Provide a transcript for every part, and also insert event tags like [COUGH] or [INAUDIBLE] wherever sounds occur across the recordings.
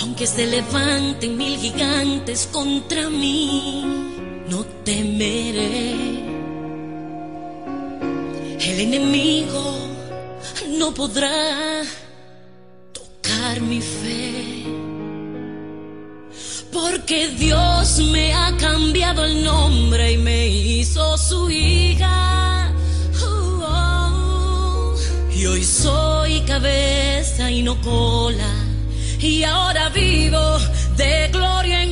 Aunque se levanten mil gigantes contra mí, no temeré. El enemigo no podrá tocar mi fe. Porque Dios me ha cambiado el nombre y me hizo su hija. Oh, oh. Y hoy soy cabeza y no cola. Y ahora vivo de gloria en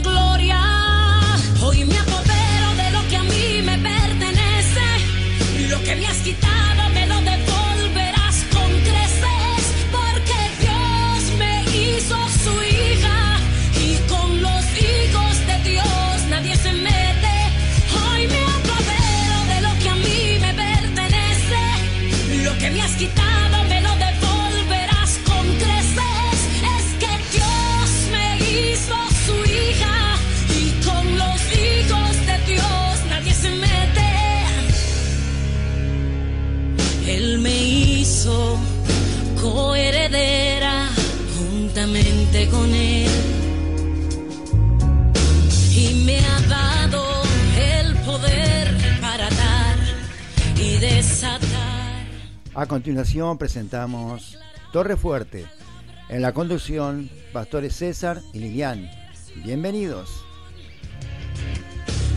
A continuación presentamos Torre Fuerte. En la conducción, Pastores César y Lilian. Bienvenidos.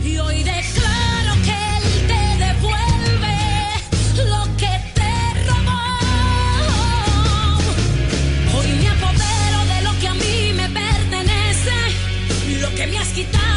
Y hoy declaro que Él te devuelve lo que te robó. Hoy me apodero de lo que a mí me pertenece. Lo que me has quitado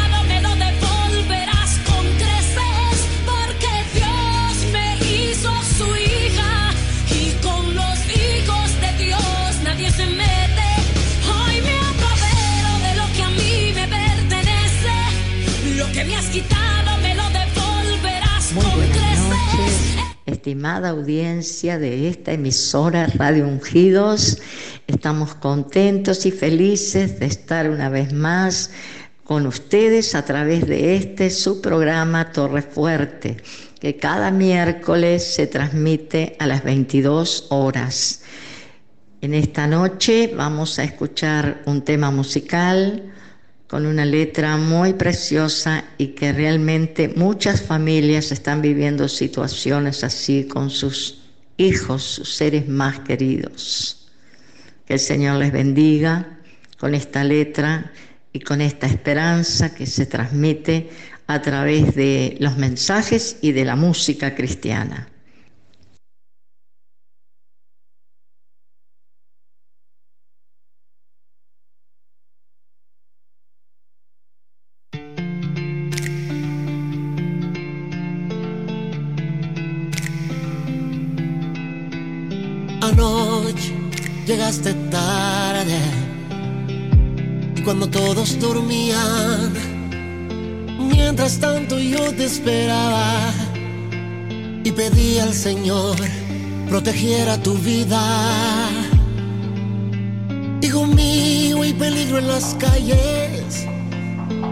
estimada audiencia de esta emisora Radio Ungidos. Estamos contentos y felices de estar una vez más con ustedes a través de este su programa Torre Fuerte, que cada miércoles se transmite a las 22 horas. En esta noche vamos a escuchar un tema musical con una letra muy preciosa y que realmente muchas familias están viviendo situaciones así con sus hijos, sus seres más queridos. Que el Señor les bendiga con esta letra y con esta esperanza que se transmite a través de los mensajes y de la música cristiana. Protegiera tu vida. Hijo mío, hay peligro en las calles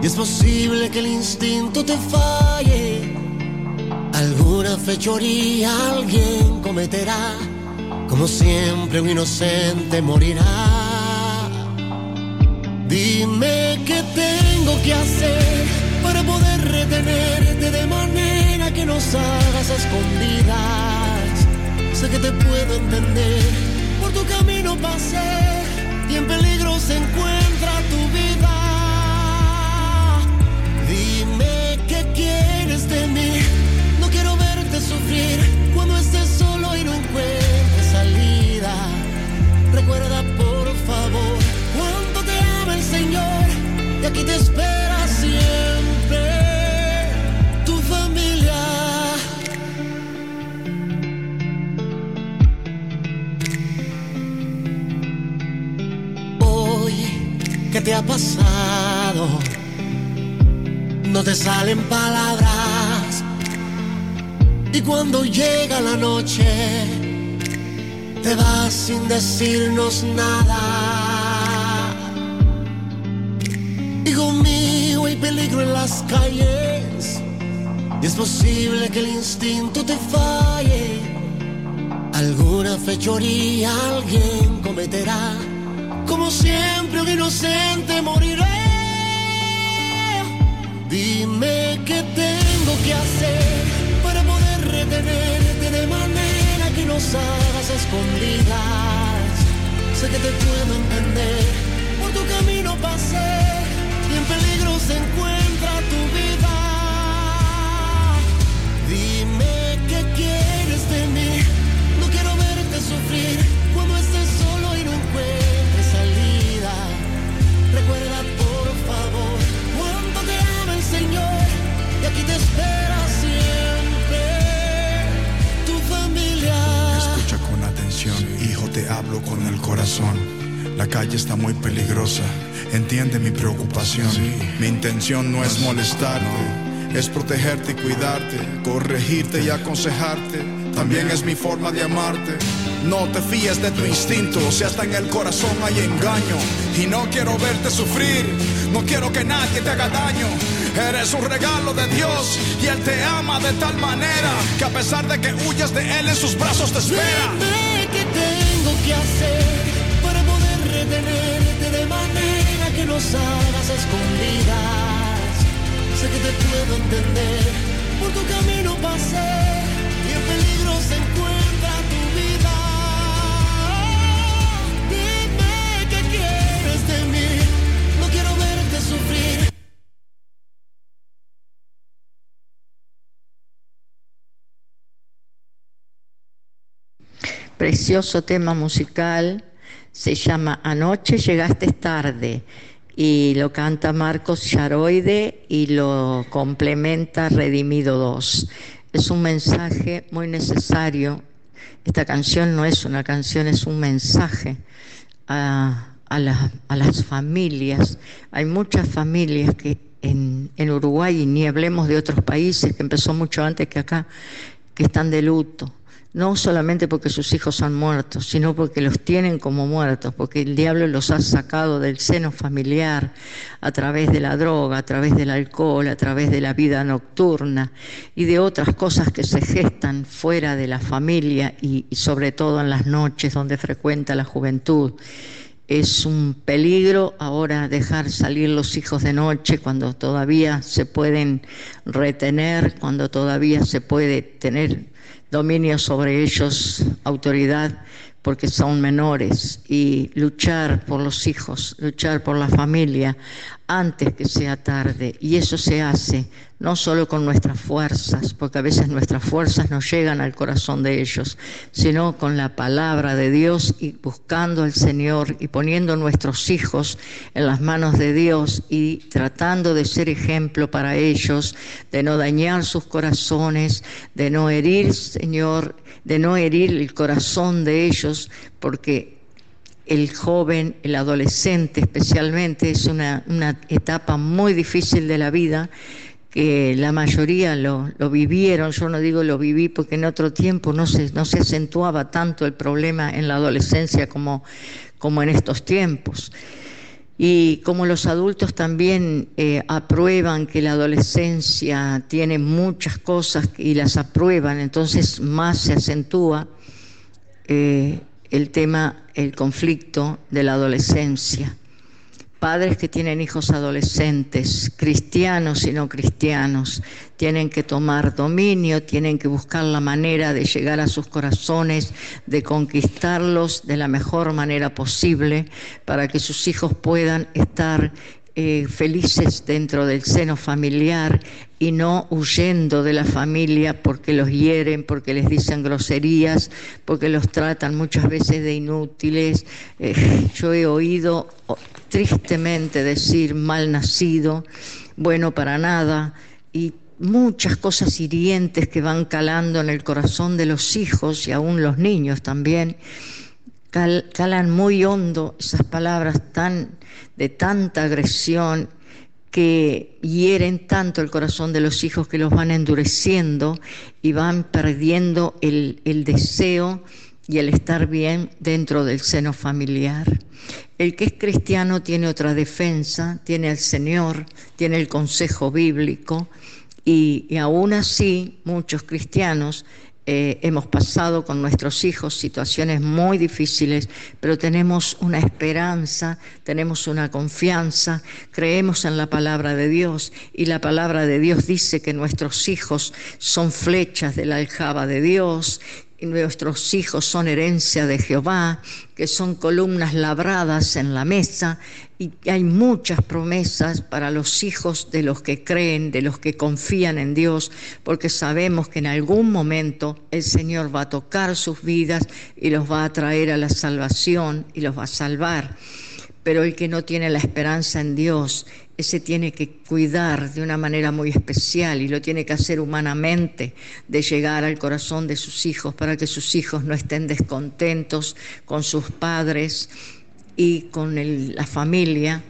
y es posible que el instinto te falle. Alguna fechoría alguien cometerá. Como siempre un inocente morirá. Dime qué tengo que hacer para poder retenerte de manera que nos hagas a escondidas. Sé que te puedo entender, por tu camino pasé y en peligro se encuentra tu vida. Dime qué quieres de mí, no quiero verte sufrir cuando estés solo y no encuentres salida. Recuerda por favor cuánto te ama el Señor y aquí te espera te ha pasado? No te salen palabras y cuando llega la noche te vas sin decirnos nada. Hijo mío, hay peligro en las calles y es posible que el instinto te falle. Alguna fechoría alguien cometerá. Como siempre un inocente moriré. Dime qué tengo que hacer para poder retenerte de manera que nos hagas escondidas. Sé que te puedo entender, por tu camino pasé y en peligro se encuentra tu vida. Dime te hablo con el corazón. La calle está muy peligrosa, entiende mi preocupación. Mi intención no es molestarte, es protegerte y cuidarte, corregirte y aconsejarte. También es mi forma de amarte. No te fíes de tu instinto, si hasta en el corazón hay engaño. Y no quiero verte sufrir, no quiero que nadie te haga daño. Eres un regalo de Dios y Él te ama de tal manera que a pesar de que huyas de Él en sus brazos te espera. Hacer para poder retenerte de manera que nos hagas escondidas. Sé que te puedo entender, por tu camino pasé y en peligro se encuentra Precioso tema musical, se llama Anoche llegaste tarde y lo canta Marcos Charoide y lo complementa Redimido 2. Es un mensaje muy necesario. Esta canción no es una canción, es un mensaje a, a, a las familias. Hay muchas familias que en, en Uruguay, y ni hablemos de otros países, que empezó mucho antes que acá, que están de luto. No solamente porque sus hijos han muerto, sino porque los tienen como muertos, porque el diablo los ha sacado del seno familiar a través de la droga, a través del alcohol, a través de la vida nocturna y de otras cosas que se gestan fuera de la familia y, y sobre todo en las noches donde frecuenta la juventud. Es un peligro ahora dejar salir los hijos de noche cuando todavía se pueden retener, cuando todavía se puede tener dominio sobre ellos, autoridad, porque son menores, y luchar por los hijos, luchar por la familia antes que sea tarde. Y eso se hace no solo con nuestras fuerzas, porque a veces nuestras fuerzas no llegan al corazón de ellos, sino con la palabra de Dios y buscando al Señor y poniendo nuestros hijos en las manos de Dios y tratando de ser ejemplo para ellos, de no dañar sus corazones, de no herir, Señor, de no herir el corazón de ellos, porque el joven, el adolescente especialmente, es una, etapa muy difícil de la vida que la mayoría lo, lo vivieron, yo no digo lo viví porque en otro tiempo no se, no se acentuaba tanto el problema en la adolescencia como, como en estos tiempos. Y como los adultos también eh, aprueban que la adolescencia tiene muchas cosas y las aprueban, entonces más se acentúa eh, el tema, el conflicto de la adolescencia. Padres que tienen hijos adolescentes, cristianos y no cristianos, tienen que tomar dominio, tienen que buscar la manera de llegar a sus corazones, de conquistarlos de la mejor manera posible para que sus hijos puedan estar eh, felices dentro del seno familiar y no huyendo de la familia porque los hieren, porque les dicen groserías, porque los tratan muchas veces de inútiles. Eh, yo he oído tristemente decir mal nacido, bueno para nada, y muchas cosas hirientes que van calando en el corazón de los hijos y aún los niños también. Cal, calan muy hondo esas palabras tan de tanta agresión que hieren tanto el corazón de los hijos que los van endureciendo y van perdiendo el, el deseo y el estar bien dentro del seno familiar. El que es cristiano tiene otra defensa, tiene al Señor, tiene el consejo bíblico y, y aún así muchos cristianos eh, hemos pasado con nuestros hijos situaciones muy difíciles, pero tenemos una esperanza, tenemos una confianza, creemos en la palabra de Dios y la palabra de Dios dice que nuestros hijos son flechas de la aljaba de Dios, nuestros hijos son herencia de Jehová, que son columnas labradas en la mesa, y hay muchas promesas para los hijos de los que creen, de los que confían en Dios, porque sabemos que en algún momento el Señor va a tocar sus vidas y los va a traer a la salvación y los va a salvar. Pero el que no tiene la esperanza en Dios ese tiene que cuidar de una manera muy especial y lo tiene que hacer humanamente, de llegar al corazón de sus hijos para que sus hijos no estén descontentos con sus padres y con la familia,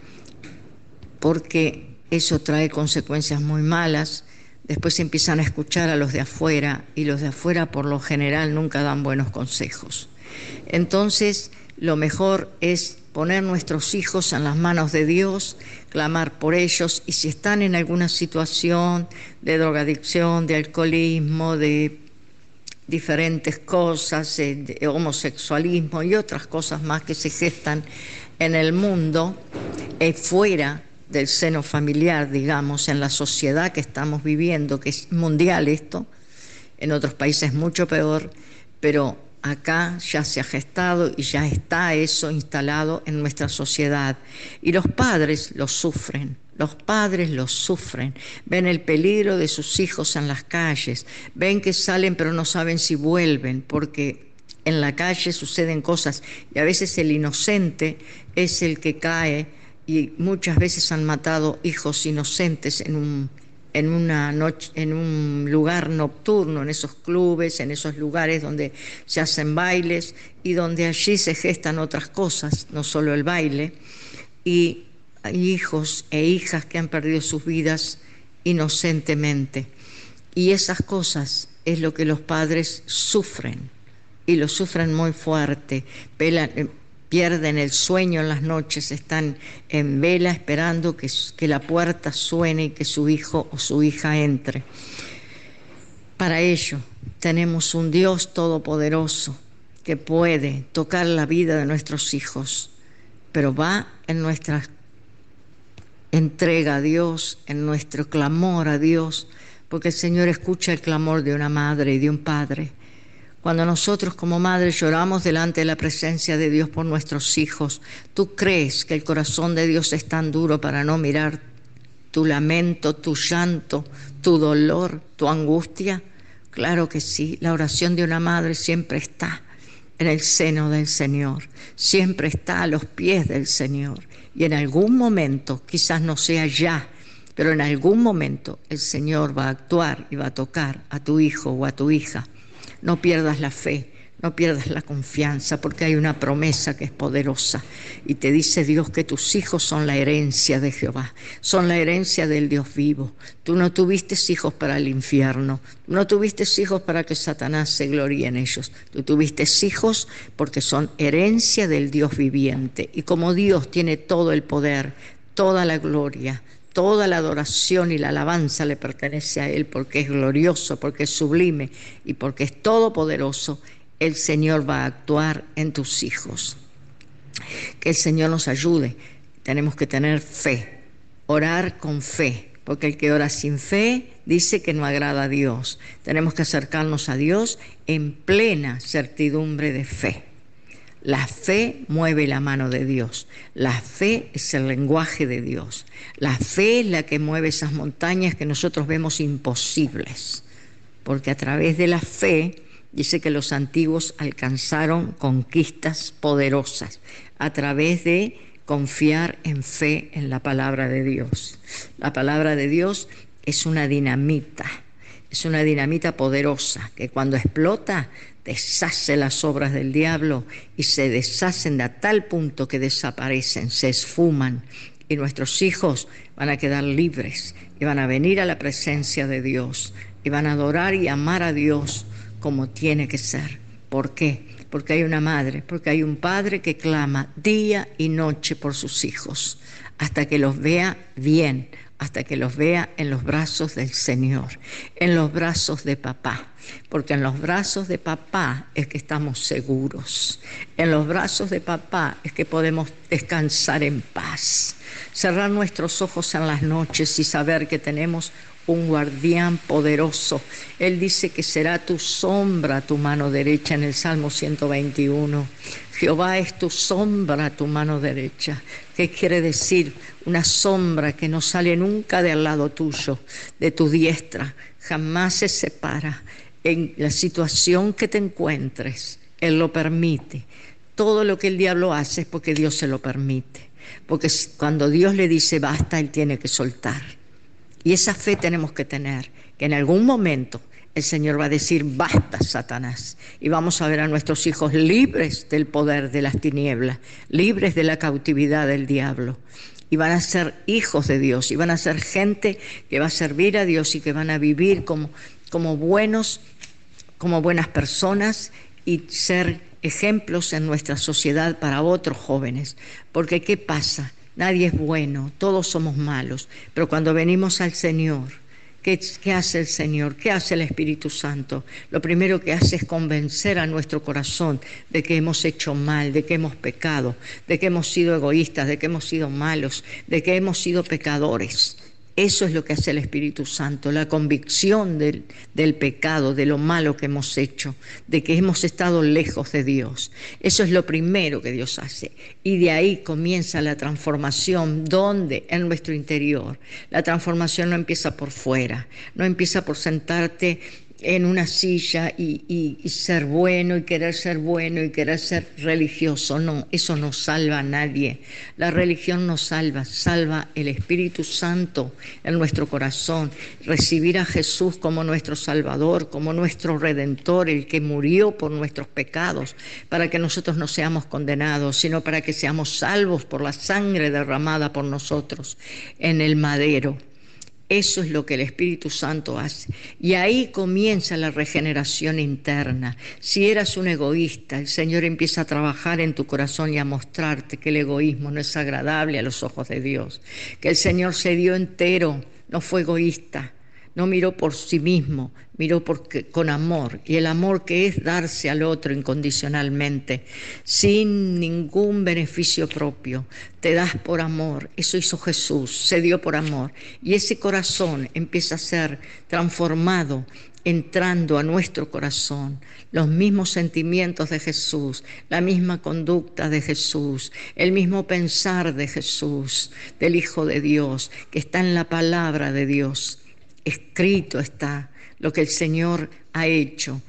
porque eso trae consecuencias muy malas. Después empiezan a escuchar a los de afuera y los de afuera por lo general nunca dan buenos consejos. Entonces, lo mejor es poner nuestros hijos en las manos de Dios, clamar por ellos y si están en alguna situación de drogadicción, de alcoholismo, de diferentes cosas, de homosexualismo y otras cosas más que se gestan en el mundo, eh, fuera del seno familiar, digamos, en la sociedad que estamos viviendo, que es mundial esto, en otros países mucho peor, pero acá ya se ha gestado y ya está eso instalado en nuestra sociedad. Y los padres lo sufren, los padres lo sufren, ven el peligro de sus hijos en las calles, ven que salen pero no saben si vuelven, porque en la calle suceden cosas y a veces el inocente es el que cae y muchas veces han matado hijos inocentes en un en una noche, en un lugar nocturno, en esos clubes, en esos lugares donde se hacen bailes y donde allí se gestan otras cosas, no solo el baile, y hay hijos e hijas que han perdido sus vidas inocentemente. Y esas cosas es lo que los padres sufren, y lo sufren muy fuerte. Eh, pierden el sueño en las noches, están en vela esperando que, que, la puerta suene y que su hijo o su hija entre. Para ello tenemos un Dios todopoderoso que puede tocar la vida de nuestros hijos, pero va en nuestra entrega a Dios, en nuestro clamor a Dios, porque el Señor escucha el clamor de una madre y de un padre cuando nosotros como madres lloramos delante de la presencia de Dios por nuestros hijos, ¿tú crees que el corazón de Dios es tan duro para no mirar tu lamento, tu llanto, tu dolor, tu angustia? Claro que sí, la oración de una madre siempre está en el seno del Señor, siempre está a los pies del Señor. Y en algún momento, quizás no sea ya, pero en algún momento el Señor va a actuar y va a tocar a tu hijo o a tu hija no pierdas la fe, no pierdas la confianza, porque hay una promesa que es poderosa. Y te dice Dios que tus hijos son la herencia de Jehová, son la herencia del Dios vivo. Tú no tuviste hijos para el infierno, no tuviste hijos para que Satanás se gloríe en ellos. Tú tuviste hijos porque son herencia del Dios viviente. Y como Dios tiene todo el poder, toda la gloria, Toda la adoración y la alabanza le pertenece a Él porque es glorioso, porque es sublime y porque es todopoderoso. El Señor va a actuar en tus hijos. Que el Señor nos ayude. Tenemos que tener fe, orar con fe, porque el que ora sin fe dice que no agrada a Dios. Tenemos que acercarnos a Dios en plena certidumbre de fe. La fe mueve la mano de Dios. La fe es el lenguaje de Dios. La fe es la que mueve esas montañas que nosotros vemos imposibles. Porque a través de la fe, dice que los antiguos alcanzaron conquistas poderosas. A través de confiar en fe en la palabra de Dios. La palabra de Dios es una dinamita. Es una dinamita poderosa que cuando explota deshace las obras del diablo y se deshacen a tal punto que desaparecen, se esfuman y nuestros hijos van a quedar libres y van a venir a la presencia de Dios y van a adorar y amar a Dios como tiene que ser. ¿Por qué? Porque hay una madre, porque hay un padre que clama día y noche por sus hijos hasta que los vea bien, hasta que los vea en los brazos del Señor, en los brazos de papá, porque en los brazos de papá es que estamos seguros, en los brazos de papá es que podemos descansar en paz, cerrar nuestros ojos en las noches y saber que tenemos un guardián poderoso. Él dice que será tu sombra tu mano derecha en el Salmo 121. Jehová es tu sombra, tu mano derecha. ¿Qué quiere decir? Una sombra que no sale nunca del lado tuyo, de tu diestra, jamás se separa. En la situación que te encuentres, Él lo permite. Todo lo que el diablo hace es porque Dios se lo permite. Porque cuando Dios le dice basta, Él tiene que soltar. Y esa fe tenemos que tener, que en algún momento el Señor va a decir, basta, Satanás. Y vamos a ver a nuestros hijos libres del poder de las tinieblas, libres de la cautividad del diablo. Y van a ser hijos de Dios, y van a ser gente que va a servir a Dios y que van a vivir como, como buenos, como buenas personas y ser ejemplos en nuestra sociedad para otros jóvenes. Porque ¿qué pasa? Nadie es bueno, todos somos malos, pero cuando venimos al Señor, ¿Qué, hace el Señor? ¿Qué hace el Espíritu Santo? Lo primero que hace es convencer a nuestro corazón de que hemos hecho mal, de que hemos pecado, de que hemos sido egoístas, de que hemos sido malos, de que hemos sido pecadores. Eso es lo que hace el Espíritu Santo, la convicción del, pecado, de lo malo que hemos hecho, de que hemos estado lejos de Dios. Eso es lo primero que Dios hace. Y de ahí comienza la transformación, donde en nuestro interior. La transformación no empieza por fuera, no empieza por sentarte en una silla y, ser bueno y querer ser bueno y querer ser religioso. No, eso no salva a nadie. La religión no salva, salva el Espíritu Santo en nuestro corazón. Recibir a Jesús como nuestro Salvador, como nuestro Redentor, el que murió por nuestros pecados, para que nosotros no seamos condenados, sino para que seamos salvos por la sangre derramada por nosotros en el madero. Eso es lo que el Espíritu Santo hace. Y ahí comienza la regeneración interna. Si eras un egoísta, el Señor empieza a trabajar en tu corazón y a mostrarte que el egoísmo no es agradable a los ojos de Dios. Que el Señor se dio entero, no fue egoísta no miró por sí mismo, miró con amor. Y el amor que es darse al otro incondicionalmente, sin ningún beneficio propio. Te das por amor. Eso hizo Jesús, se dio por amor. Y ese corazón empieza a ser transformado entrando a nuestro corazón los mismos sentimientos de Jesús, la misma conducta de Jesús, el mismo pensar de Jesús, del Hijo de Dios, que está en la palabra de Dios escrito está lo que el Señor ha hecho.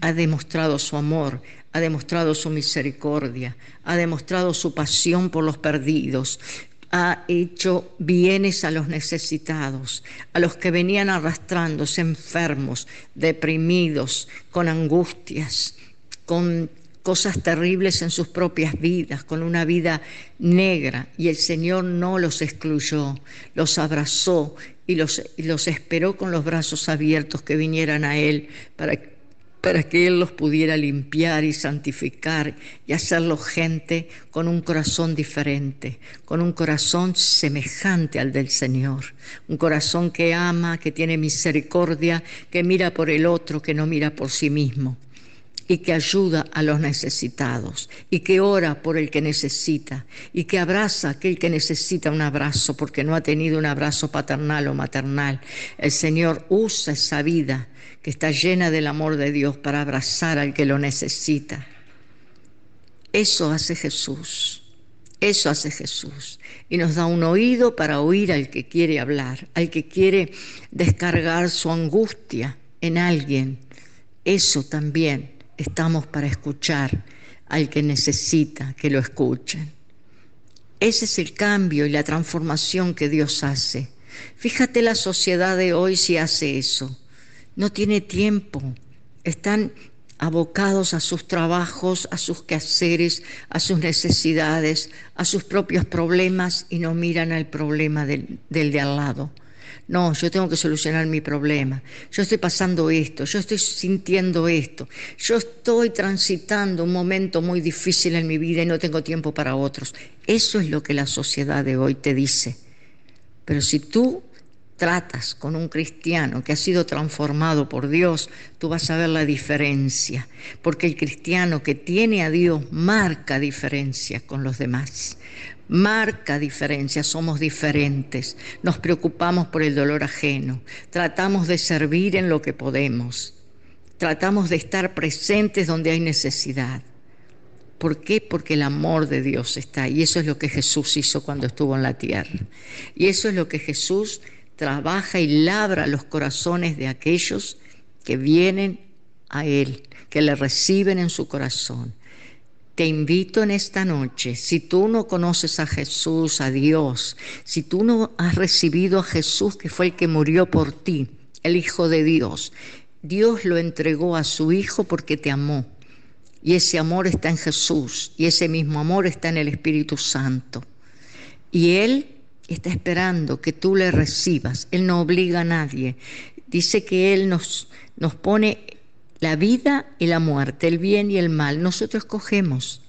Ha demostrado su amor, ha demostrado su misericordia, ha demostrado su pasión por los perdidos, ha hecho bienes a los necesitados, a los que venían arrastrándose enfermos, deprimidos, con angustias, con cosas terribles en sus propias vidas, con una vida negra, y el Señor no los excluyó, los abrazó y los, los esperó con los brazos abiertos que vinieran a Él para, para que Él los pudiera limpiar y santificar y hacerlos gente con un corazón diferente, con un corazón semejante al del Señor, un corazón que ama, que tiene misericordia, que mira por el otro, que no mira por sí mismo y que ayuda a los necesitados y que ora por el que necesita y que abraza a aquel que necesita un abrazo porque no ha tenido un abrazo paternal o maternal. El Señor usa esa vida que está llena del amor de Dios para abrazar al que lo necesita. Eso hace Jesús. Eso hace Jesús. Y nos da un oído para oír al que quiere hablar, al que quiere descargar su angustia en alguien. Eso también estamos para escuchar al que necesita que lo escuchen. Ese es el cambio y la transformación que Dios hace. Fíjate la sociedad de hoy si hace eso. No tiene tiempo. Están abocados a sus trabajos, a sus quehaceres, a sus necesidades, a sus propios problemas y no miran al problema del, de al lado. No, yo tengo que solucionar mi problema. Yo estoy pasando esto, yo estoy sintiendo esto. Yo estoy transitando un momento muy difícil en mi vida y no tengo tiempo para otros. Eso es lo que la sociedad de hoy te dice. Pero si tú tratas con un cristiano que ha sido transformado por Dios, tú vas a ver la diferencia, porque el cristiano que tiene a Dios marca diferencia con los demás. Marca diferencia, somos diferentes, nos preocupamos por el dolor ajeno, tratamos de servir en lo que podemos, tratamos de estar presentes donde hay necesidad. ¿Por qué? Porque el amor de Dios está y eso es lo que Jesús hizo cuando estuvo en la tierra. Y eso es lo que Jesús trabaja y labra los corazones de aquellos que vienen a Él, que le reciben en su corazón. Te invito en esta noche, si tú no conoces a Jesús, a Dios, si tú no has recibido a Jesús, que fue el que murió por ti, el Hijo de Dios, Dios lo entregó a su Hijo porque te amó. Y ese amor está en Jesús, y ese mismo amor está en el Espíritu Santo. Y Él está esperando que tú le recibas. Él no obliga a nadie. Dice que Él nos, nos pone la vida y la muerte, el bien y el mal. Nosotros escogemos.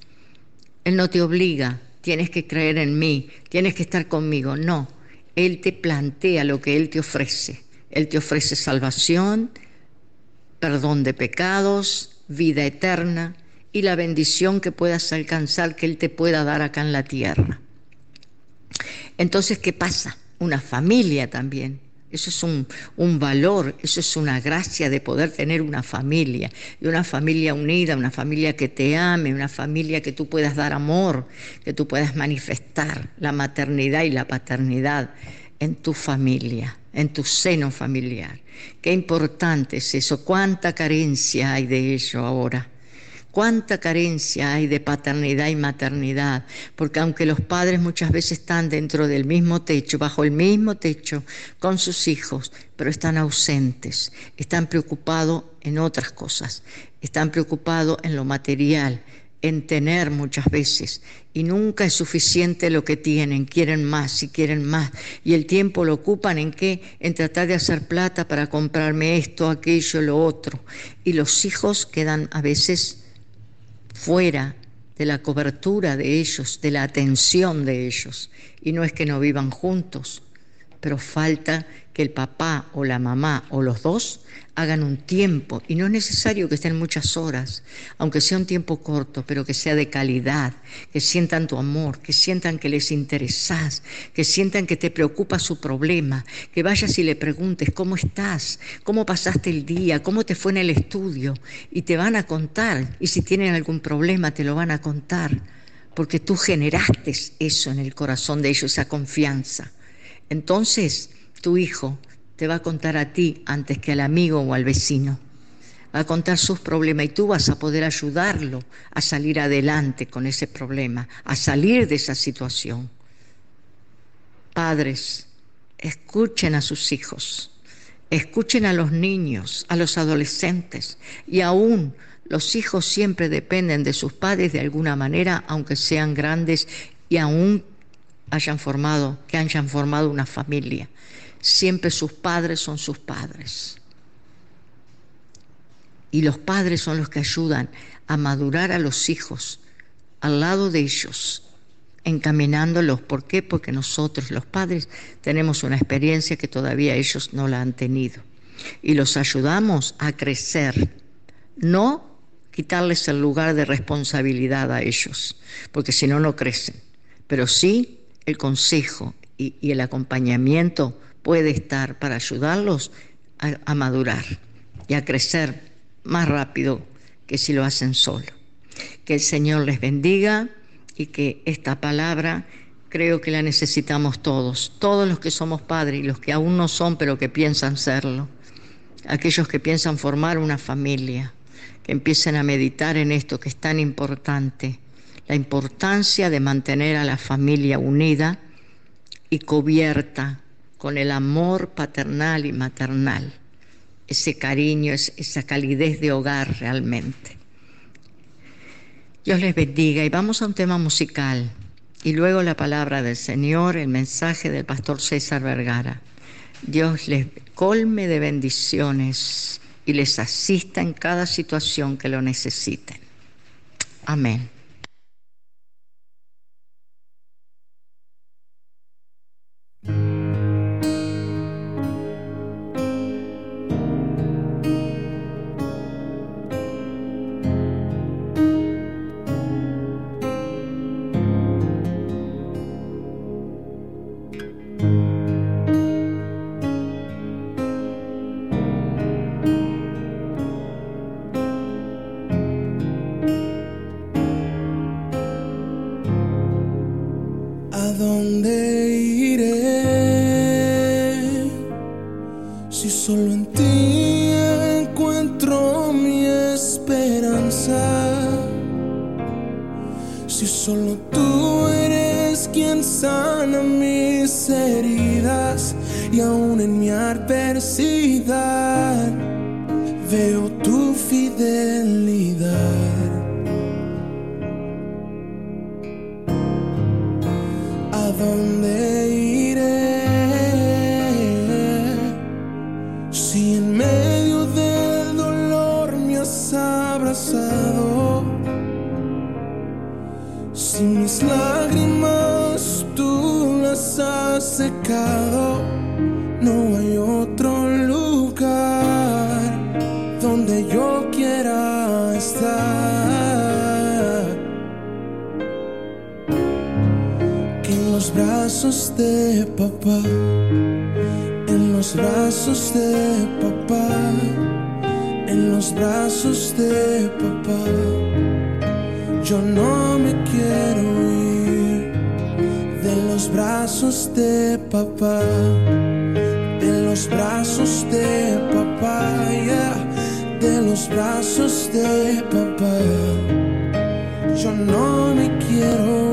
Él no te obliga, tienes que creer en mí, tienes que estar conmigo. No, Él te plantea lo que Él te ofrece. Él te ofrece salvación, perdón de pecados, vida eterna y la bendición que puedas alcanzar, que Él te pueda dar acá en la tierra. Entonces, ¿qué pasa? Una familia también. Eso es un, un, valor, eso es una gracia de poder tener una familia, y una familia unida, una familia que te ame, una familia que tú puedas dar amor, que tú puedas manifestar la maternidad y la paternidad en tu familia, en tu seno familiar. Qué importante es eso, cuánta carencia hay de ello ahora. Cuánta carencia hay de paternidad y maternidad, porque aunque los padres muchas veces están dentro del mismo techo, bajo el mismo techo, con sus hijos, pero están ausentes, están preocupados en otras cosas, están preocupados en lo material, en tener muchas veces, y nunca es suficiente lo que tienen, quieren más y quieren más, y el tiempo lo ocupan en qué? En tratar de hacer plata para comprarme esto, aquello, lo otro, y los hijos quedan a veces fuera de la cobertura de ellos, de la atención de ellos. Y no es que no vivan juntos, pero falta que el papá o la mamá o los dos hagan un tiempo, y no es necesario que estén muchas horas, aunque sea un tiempo corto, pero que sea de calidad, que sientan tu amor, que sientan que les interesás, que sientan que te preocupa su problema, que vayas y le preguntes cómo estás, cómo pasaste el día, cómo te fue en el estudio, y te van a contar, y si tienen algún problema te lo van a contar, porque tú generaste eso en el corazón de ellos, esa confianza. Entonces, tu hijo te va a contar a ti antes que al amigo o al vecino. Va a contar sus problemas y tú vas a poder ayudarlo a salir adelante con ese problema, a salir de esa situación. Padres, escuchen a sus hijos, escuchen a los niños, a los adolescentes y aún los hijos siempre dependen de sus padres de alguna manera, aunque sean grandes y aún hayan formado, que hayan formado una familia siempre sus padres son sus padres. Y los padres son los que ayudan a madurar a los hijos al lado de ellos, encaminándolos. ¿Por qué? Porque nosotros, los padres, tenemos una experiencia que todavía ellos no la han tenido. Y los ayudamos a crecer, no quitarles el lugar de responsabilidad a ellos, porque si no, no crecen. Pero sí el consejo y, y el acompañamiento puede estar para ayudarlos a, madurar y a crecer más rápido que si lo hacen solo. Que el Señor les bendiga y que esta palabra creo que la necesitamos todos, todos los que somos padres y los que aún no son pero que piensan serlo, aquellos que piensan formar una familia, que empiecen a meditar en esto que es tan importante, la importancia de mantener a la familia unida y cubierta con el amor paternal y maternal, ese cariño, esa calidez de hogar realmente. Dios les bendiga y vamos a un tema musical y luego la palabra del Señor, el mensaje del pastor César Vergara. Dios les colme de bendiciones y les asista en cada situación que lo necesiten. Amén. de papá, de los brazos de papá. Yo no me quiero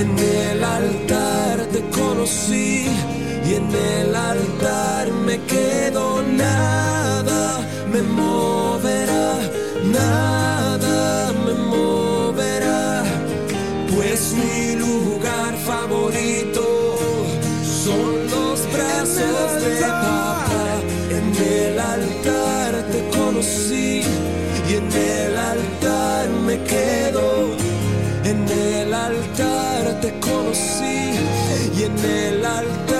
En el altar te conocí y en el altar me quedo. Nada me moverá, nada me moverá, pues mi lugar favorito son los brazos de papá. En el altar te conocí y en el altar me quedo. Conocí y en el altar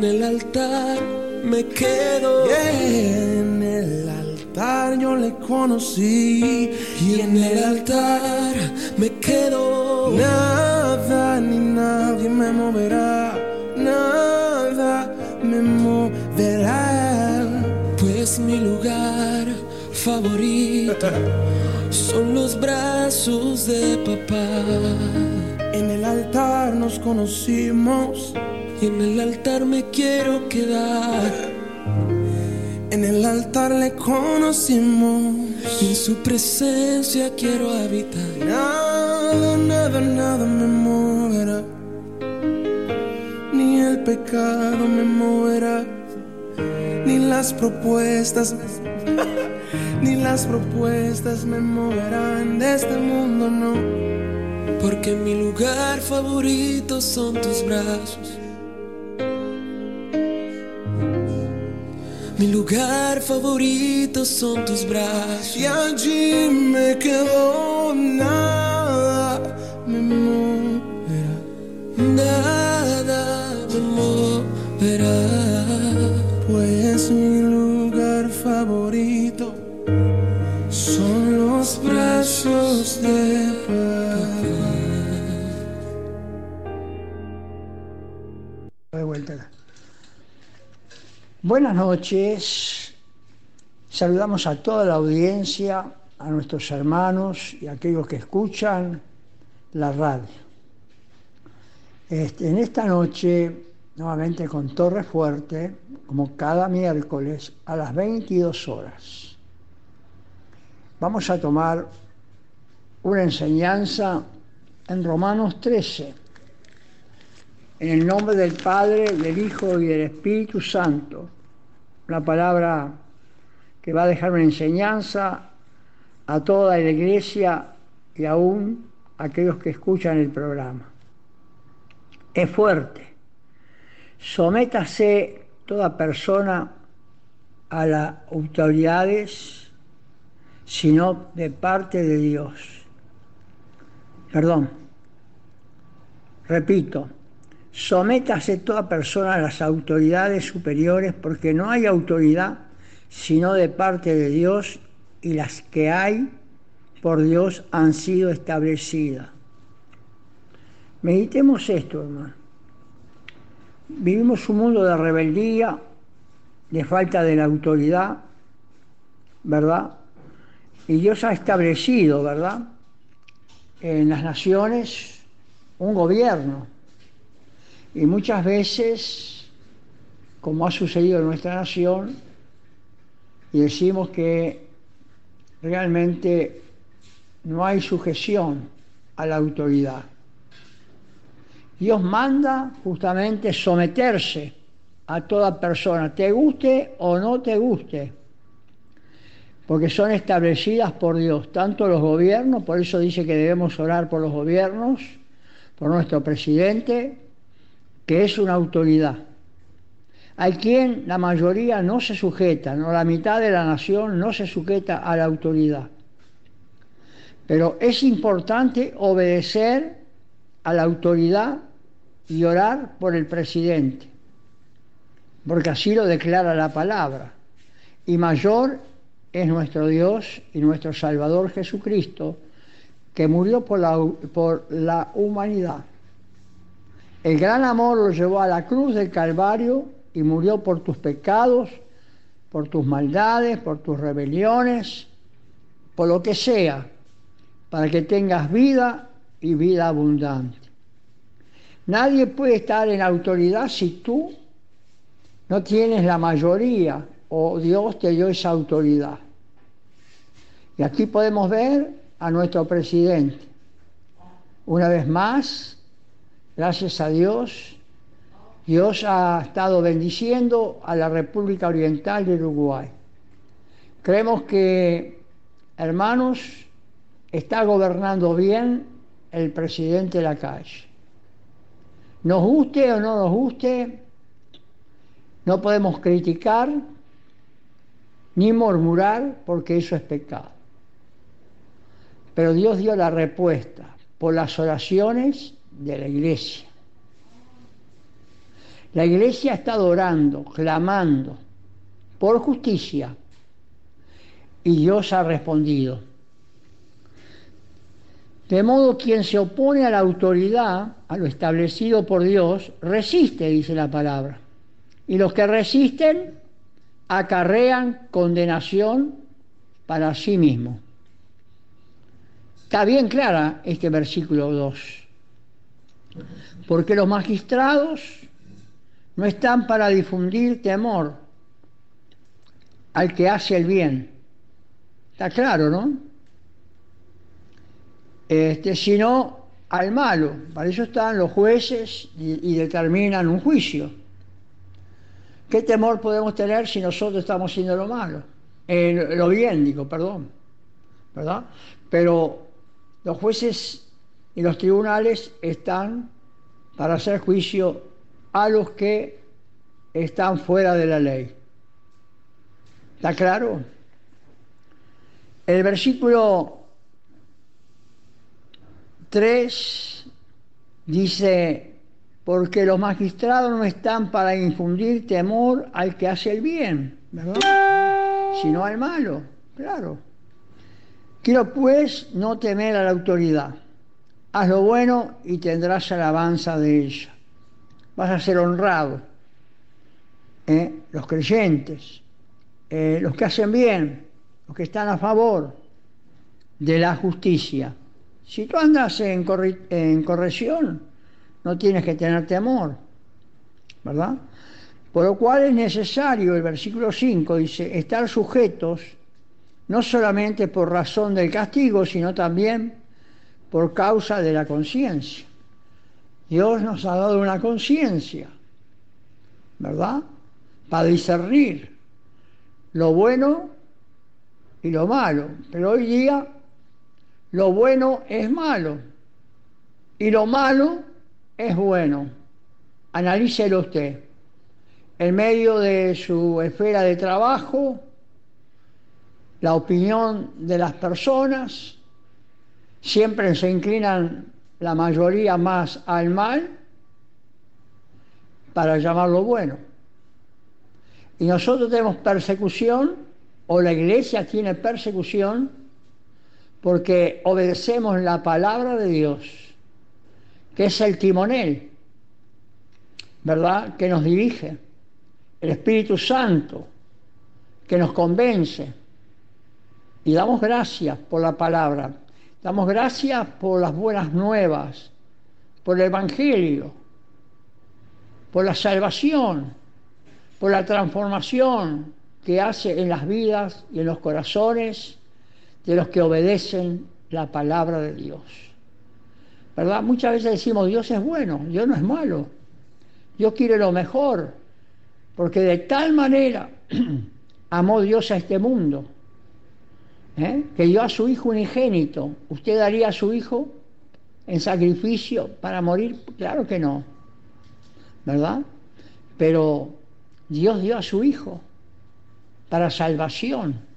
en el altar me quedo. En el altar yo le conocí y en el altar me quedo. Nada ni nadie me moverá, nada me moverá. Pues mi lugar favorito son los brazos de papá. En el altar nos conocimos y en el altar me quiero quedar. En el altar le conocimos y en su presencia quiero habitar. Nada, nada, nada me moverá, ni el pecado me moverá, ni las propuestas [LAUGHS] ni las propuestas me moverán de este mundo, no. Porque mi lugar favorito son tus brazos. Mi lugar favorito son tus brazos. Y allí me quedo Buenas noches. Saludamos a toda la audiencia, a nuestros hermanos y a aquellos que escuchan la radio. Este, en esta noche, nuevamente con Torre Fuerte, como cada miércoles, a las 22 horas. Vamos a tomar una enseñanza en Romanos 13, en el nombre del Padre, del Hijo y del Espíritu Santo. Una palabra que va a dejar una enseñanza a toda la iglesia y aún a aquellos que escuchan el programa. Es fuerte. Sométase toda persona a las autoridades, sino de parte de Dios. Perdón. Repito, sométase toda persona a las autoridades superiores porque no hay autoridad sino de parte de Dios y las que hay por Dios han sido establecidas. Meditemos esto, hermano. Vivimos un mundo de rebeldía, de falta de la autoridad, ¿verdad? Y Dios ha establecido, ¿verdad? En las naciones un gobierno. Y muchas veces, como ha sucedido en nuestra nación, y decimos que realmente no hay sujeción a la autoridad. Dios manda justamente someterse a toda persona, te guste o no te guste, porque son establecidas por Dios, tanto los gobiernos, por eso dice que debemos orar por los gobiernos, por nuestro presidente, que es una autoridad. Hay quien la mayoría no se sujeta, no la mitad de la nación no se sujeta a la autoridad. Pero es importante obedecer a la autoridad y orar por el presidente, porque así lo declara la palabra. Y mayor es nuestro Dios y nuestro Salvador Jesucristo, que murió por la, por la humanidad. El gran amor lo llevó a la cruz del Calvario y murió por tus pecados, por tus maldades, por tus rebeliones, por lo que sea, para que tengas vida y vida abundante. Nadie puede estar en autoridad si tú no tienes la mayoría o Dios te dio esa autoridad. Y aquí podemos ver a nuestro presidente. Una vez más, gracias a Dios, Dios ha estado bendiciendo a la República Oriental de Uruguay. Creemos que, hermanos, está gobernando bien el presidente de la calle. Nos guste o no nos guste, no podemos criticar ni murmurar porque eso es pecado. Pero Dios dio la respuesta por las oraciones de la iglesia. La iglesia está orando, clamando por justicia y Dios ha respondido. De modo quien se opone a la autoridad, a lo establecido por Dios, resiste, dice la palabra. Y los que resisten acarrean condenación para sí mismos. Está bien clara este versículo 2. Porque los magistrados no están para difundir temor al que hace el bien. Está claro, ¿no? este, sino al malo. Para eso están los jueces y, determinan un juicio. ¿Qué temor podemos tener si nosotros estamos haciendo lo malo? Eh, lo bien, digo, perdón. ¿Verdad? Pero los jueces y los tribunales están para hacer juicio a los que están fuera de la ley. ¿Está claro? El versículo 3 dice, porque los magistrados no están para infundir temor al que hace el bien, ¿verdad? Sino al malo, claro. Quiero pues no temer a la autoridad. Haz lo bueno y tendrás alabanza de ella. Vas a ser honrado. ¿eh? Los creyentes, eh, los que hacen bien, los que están a favor de la justicia. Si tú andas en, corrección, no tienes que tener temor, ¿verdad? Por lo cual es necesario, el versículo 5 dice, estar sujetos no solamente por razón del castigo, sino también por causa de la conciencia. Dios nos ha dado una conciencia, ¿verdad? Para discernir lo bueno y lo malo. Pero hoy día lo bueno es malo y lo malo es bueno. Analícelo usted. En medio de su esfera de trabajo, la opinión de las personas, siempre se inclinan la mayoría más al mal para llamarlo bueno. Y nosotros tenemos persecución o la iglesia tiene persecución porque obedecemos la palabra de Dios, que es el timonel, ¿verdad? Que nos dirige, el Espíritu Santo, que nos convence. Y damos gracias por la palabra, damos gracias por las buenas nuevas, por el Evangelio, por la salvación, por la transformación que hace en las vidas y en los corazones de los que obedecen la palabra de Dios. ¿Verdad? Muchas veces decimos, Dios es bueno, Dios no es malo, Dios quiere lo mejor, porque de tal manera [CLEARS THROAT] amó Dios a este mundo, ¿eh? que dio a su Hijo unigénito. ¿Usted daría a su Hijo en sacrificio para morir? Claro que no, ¿verdad? Pero Dios dio a su Hijo para salvación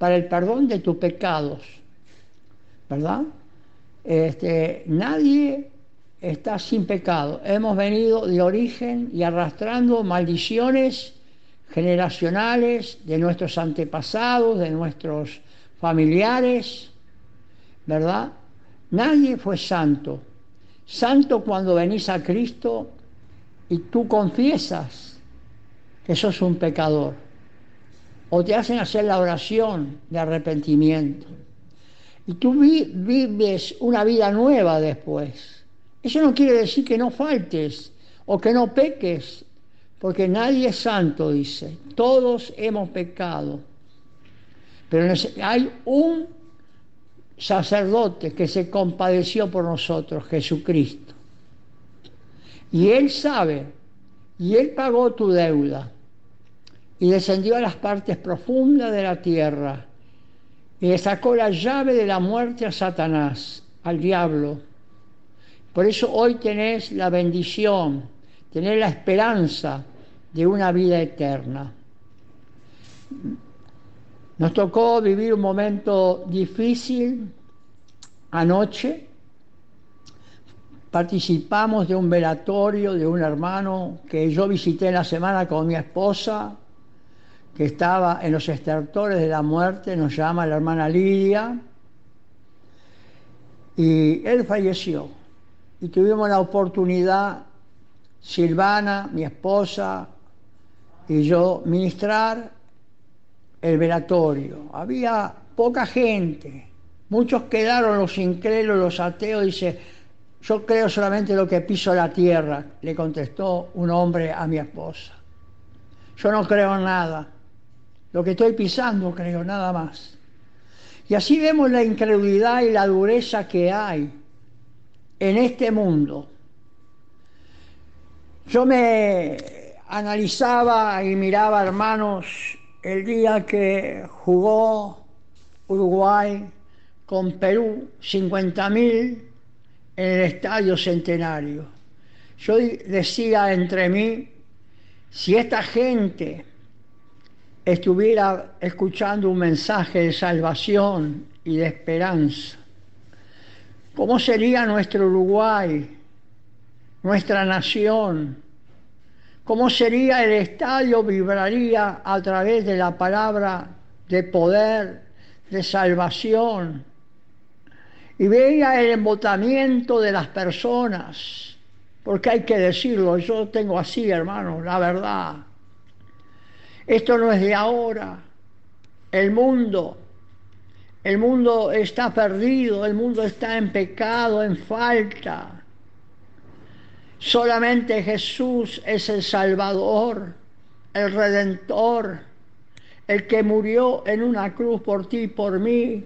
para el perdón de tus pecados, ¿verdad? Este, nadie está sin pecado. Hemos venido de origen y arrastrando maldiciones generacionales de nuestros antepasados, de nuestros familiares, ¿verdad? Nadie fue santo. Santo cuando venís a Cristo y tú confiesas que sos un pecador o te hacen hacer la oración de arrepentimiento. Y tú vives una vida nueva después. Eso no quiere decir que no faltes o que no peques, porque nadie es santo, dice. Todos hemos pecado. Pero hay un sacerdote que se compadeció por nosotros, Jesucristo. Y Él sabe, y Él pagó tu deuda y descendió a las partes profundas de la tierra y le sacó la llave de la muerte a Satanás, al diablo. Por eso hoy tenés la bendición, tenés la esperanza de una vida eterna. Nos tocó vivir un momento difícil anoche. Participamos de un velatorio de un hermano que yo visité en la semana con mi esposa, que estaba en los estertores de la muerte, nos llama la hermana Lidia, y él falleció. Y tuvimos la oportunidad, Silvana, mi esposa, y yo, ministrar el velatorio. Había poca gente, muchos quedaron los incrédulos, los ateos, dice, yo creo solamente lo que piso la tierra, le contestó un hombre a mi esposa. Yo no creo en nada lo que estoy pisando, creo, nada más. Y así vemos la incredulidad y la dureza que hay en este mundo. Yo me analizaba y miraba, hermanos, el día que jugó Uruguay con Perú, 50.000 en el Estadio Centenario. Yo decía entre mí, si esta gente estuviera escuchando un mensaje de salvación y de esperanza. ¿Cómo sería nuestro Uruguay, nuestra nación? ¿Cómo sería el estadio? Vibraría a través de la palabra de poder, de salvación. Y veía el embotamiento de las personas, porque hay que decirlo, yo tengo así, hermano, la verdad esto no es de ahora. El mundo, el mundo está perdido, el mundo está en pecado, en falta. Solamente Jesús es el Salvador, el Redentor, el que murió en una cruz por ti y por mí,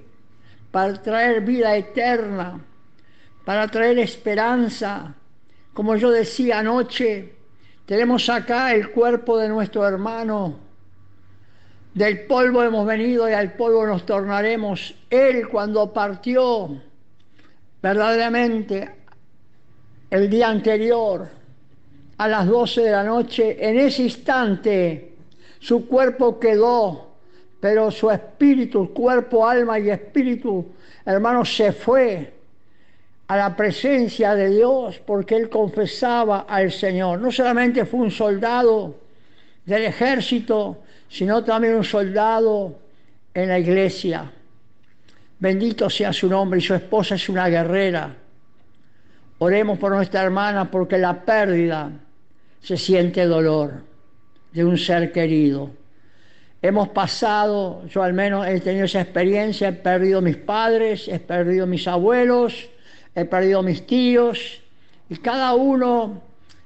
para traer vida eterna, para traer esperanza. Como yo decía anoche, tenemos acá el cuerpo de nuestro hermano del polvo hemos venido y al polvo nos tornaremos. Él cuando partió verdaderamente el día anterior a las 12 de la noche, en ese instante su cuerpo quedó, pero su espíritu, cuerpo, alma y espíritu, hermano, se fue a la presencia de Dios porque él confesaba al Señor. No solamente fue un soldado del ejército, sino también un soldado en la iglesia. Bendito sea su nombre y su esposa es una guerrera. Oremos por nuestra hermana porque la pérdida se siente dolor de un ser querido. Hemos pasado, yo al menos he tenido esa experiencia, he perdido mis padres, he perdido mis abuelos, he perdido mis tíos, y cada uno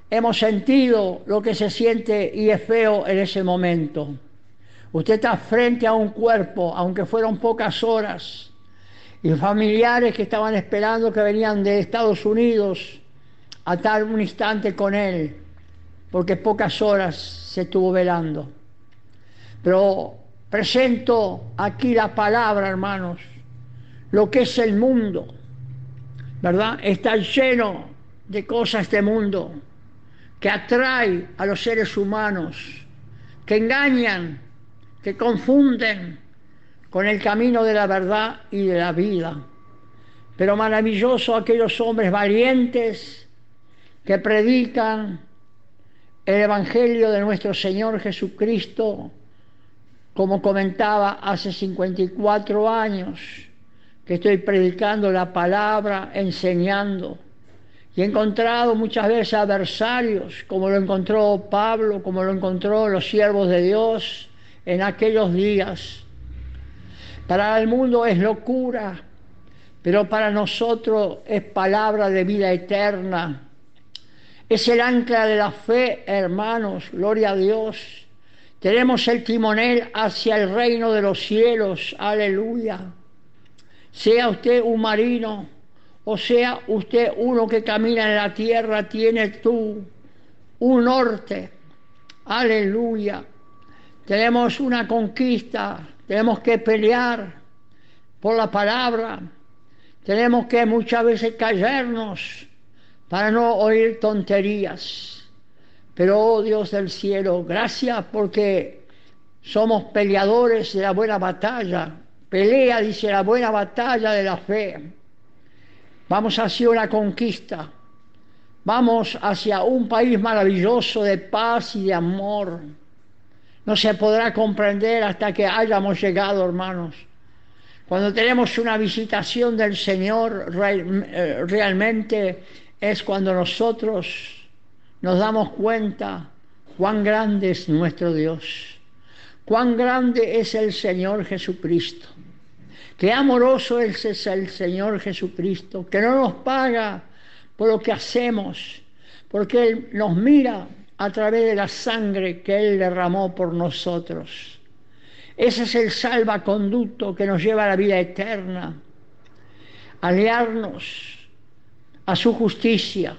hemos sentido lo que se siente y es feo en ese momento. Usted está frente a un cuerpo, aunque fueron pocas horas, y familiares que estaban esperando que venían de Estados Unidos a estar un instante con él, porque pocas horas se estuvo velando. Pero presento aquí la palabra, hermanos, lo que es el mundo, ¿verdad? Está lleno de cosas este mundo que atrae a los seres humanos, que engañan, que confunden con el camino de la verdad y de la vida. Pero maravilloso aquellos hombres valientes que predican el Evangelio de nuestro Señor Jesucristo como comentaba hace 54 años que estoy predicando la palabra, enseñando, y he encontrado muchas veces adversarios, como lo encontró Pablo, como lo encontró los siervos de Dios en aquellos días. Para el mundo es locura, pero para nosotros es palabra de vida eterna. Es el ancla de la fe, hermanos, gloria a Dios. Tenemos el timonel hacia el reino de los cielos, aleluya. Sea usted un marino o sea usted uno que camina en la tierra, tiene tú un norte, aleluya. Tenemos una conquista, tenemos que pelear por la palabra, tenemos que muchas veces callarnos para no oír tonterías. Pero, oh Dios del cielo, gracias porque somos peleadores de la buena batalla. Pelea, dice, la buena batalla de la fe. Vamos hacia una conquista. Vamos hacia un país maravilloso de paz y de amor. No se podrá comprender hasta que hayamos llegado, hermanos. Cuando tenemos una visitación del Señor, eh, realmente es cuando nosotros nos damos cuenta cuán grande es nuestro Dios, cuán grande es el Señor Jesucristo, qué amoroso es el Señor Jesucristo, que no nos paga por lo que hacemos, porque Él nos mira a través de la sangre que Él derramó por nosotros. Ese es el salvaconducto que nos lleva a la vida eterna, aliarnos a su justicia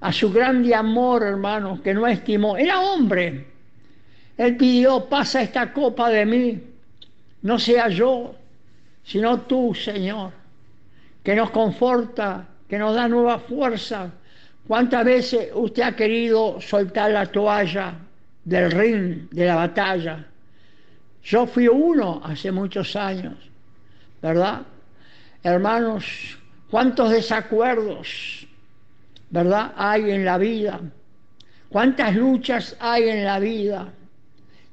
a su grande amor, hermano, que no estimó. Era hombre. Él pidió, pasa esta copa de mí, no sea yo, sino tú, Señor, que nos conforta, que nos da nueva fuerza. ¿Cuántas veces usted ha querido soltar la toalla del ring, de la batalla? Yo fui uno hace muchos años, ¿verdad? Hermanos, ¿cuántos desacuerdos? ¿verdad? Hay en la vida. ¿Cuántas luchas hay en la vida?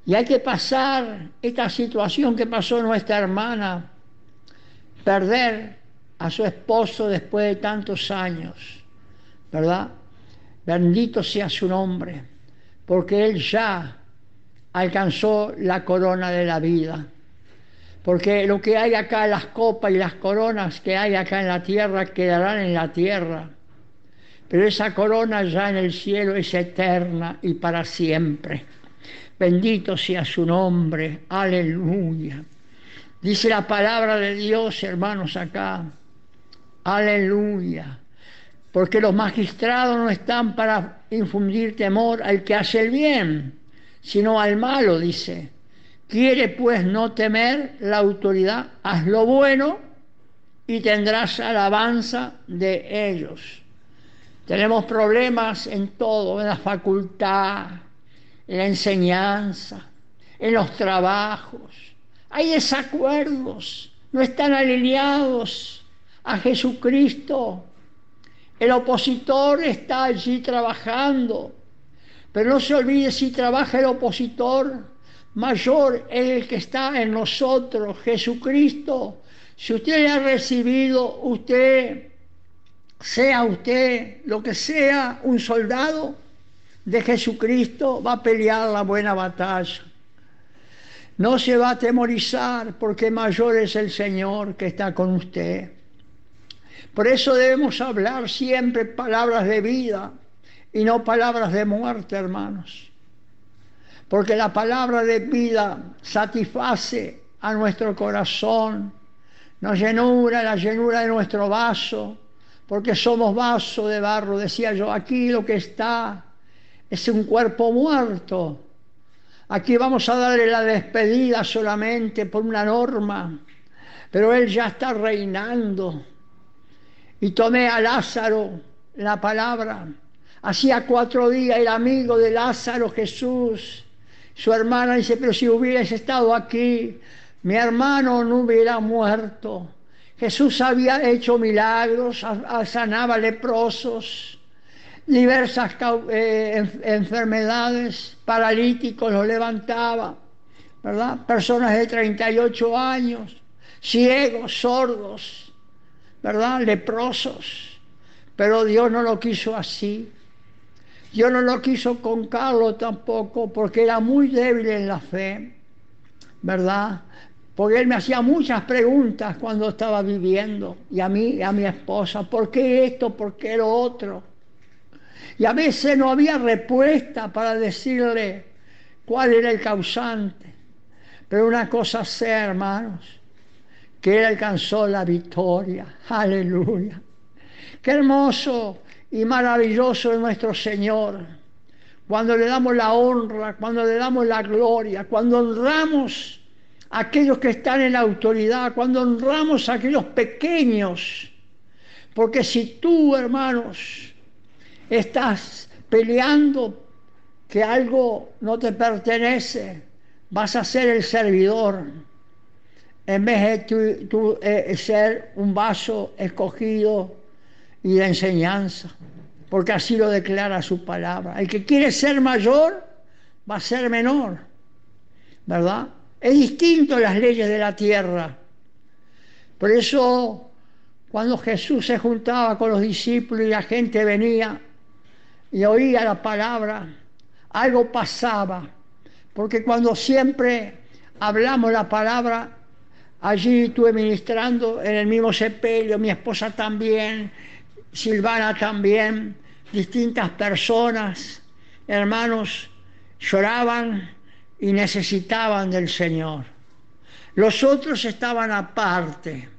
Y hay que pasar esta situación que pasó nuestra hermana, perder a su esposo después de tantos años, ¿verdad? Bendito sea su nombre, porque él ya alcanzó la corona de la vida. Porque lo que hay acá, las copas y las coronas que hay acá en la tierra, quedarán en la tierra pero esa corona ya en el cielo es eterna y para siempre. Bendito sea su nombre, aleluya. Dice la palabra de Dios, hermanos, acá, aleluya. Porque los magistrados no están para infundir temor al que hace el bien, sino al malo, dice. Quiere pues no temer la autoridad, haz lo bueno y tendrás alabanza de ellos. Tenemos problemas en todo, en la facultad, en la enseñanza, en los trabajos. Hay desacuerdos, no están alineados a Jesucristo. El opositor está allí trabajando, pero no se olvide si trabaja el opositor, mayor es el que está en nosotros, Jesucristo. Si usted ha recibido, usted, sea usted lo que sea, un soldado de Jesucristo, va a pelear la buena batalla. No se va a atemorizar porque mayor es el Señor que está con usted. Por eso debemos hablar siempre palabras de vida y no palabras de muerte, hermanos. Porque la palabra de vida satisface a nuestro corazón, nos llenura la llenura de nuestro vaso, porque somos vaso de barro. Decía yo, aquí lo que está es un cuerpo muerto Aquí vamos a darle la despedida solamente por una norma, pero Él ya está reinando. Y tomé a Lázaro la palabra. Hacía cuatro días el amigo de Lázaro, Jesús, su hermana dice, pero si hubieras estado aquí, mi hermano no hubiera muerto. Jesús había hecho milagros, sanaba leprosos, diversas eh, enfermedades, paralíticos los levantaba, ¿verdad? Personas de 38 años, ciegos, sordos, ¿verdad? Leprosos. Pero Dios no lo quiso así. Dios no lo quiso con Carlos tampoco, porque era muy débil en la fe, ¿verdad? Porque él me hacía muchas preguntas cuando estaba viviendo, y a mí, y a mi esposa, ¿por qué esto? ¿Por qué lo otro? Y a veces no había respuesta para decirle cuál era el causante. Pero una cosa sé, hermanos, que Él alcanzó la victoria. Aleluya. Qué hermoso y maravilloso es nuestro Señor. Cuando le damos la honra, cuando le damos la gloria, cuando honramos a aquellos que están en la autoridad, cuando honramos a aquellos pequeños. Porque si tú, hermanos, estás peleando que algo no te pertenece, vas a ser el servidor en vez de eh, ser un vaso escogido y de enseñanza, porque así lo declara su palabra. El que quiere ser mayor va a ser menor, ¿verdad? Es distinto las leyes de la tierra. Por eso, cuando Jesús se juntaba con los discípulos y la gente venía, y oía la palabra, algo pasaba, porque cuando siempre hablamos la palabra, allí estuve ministrando en el mismo sepelio, mi esposa también, Silvana también, distintas personas, hermanos, lloraban y necesitaban del Señor. Los otros estaban aparte.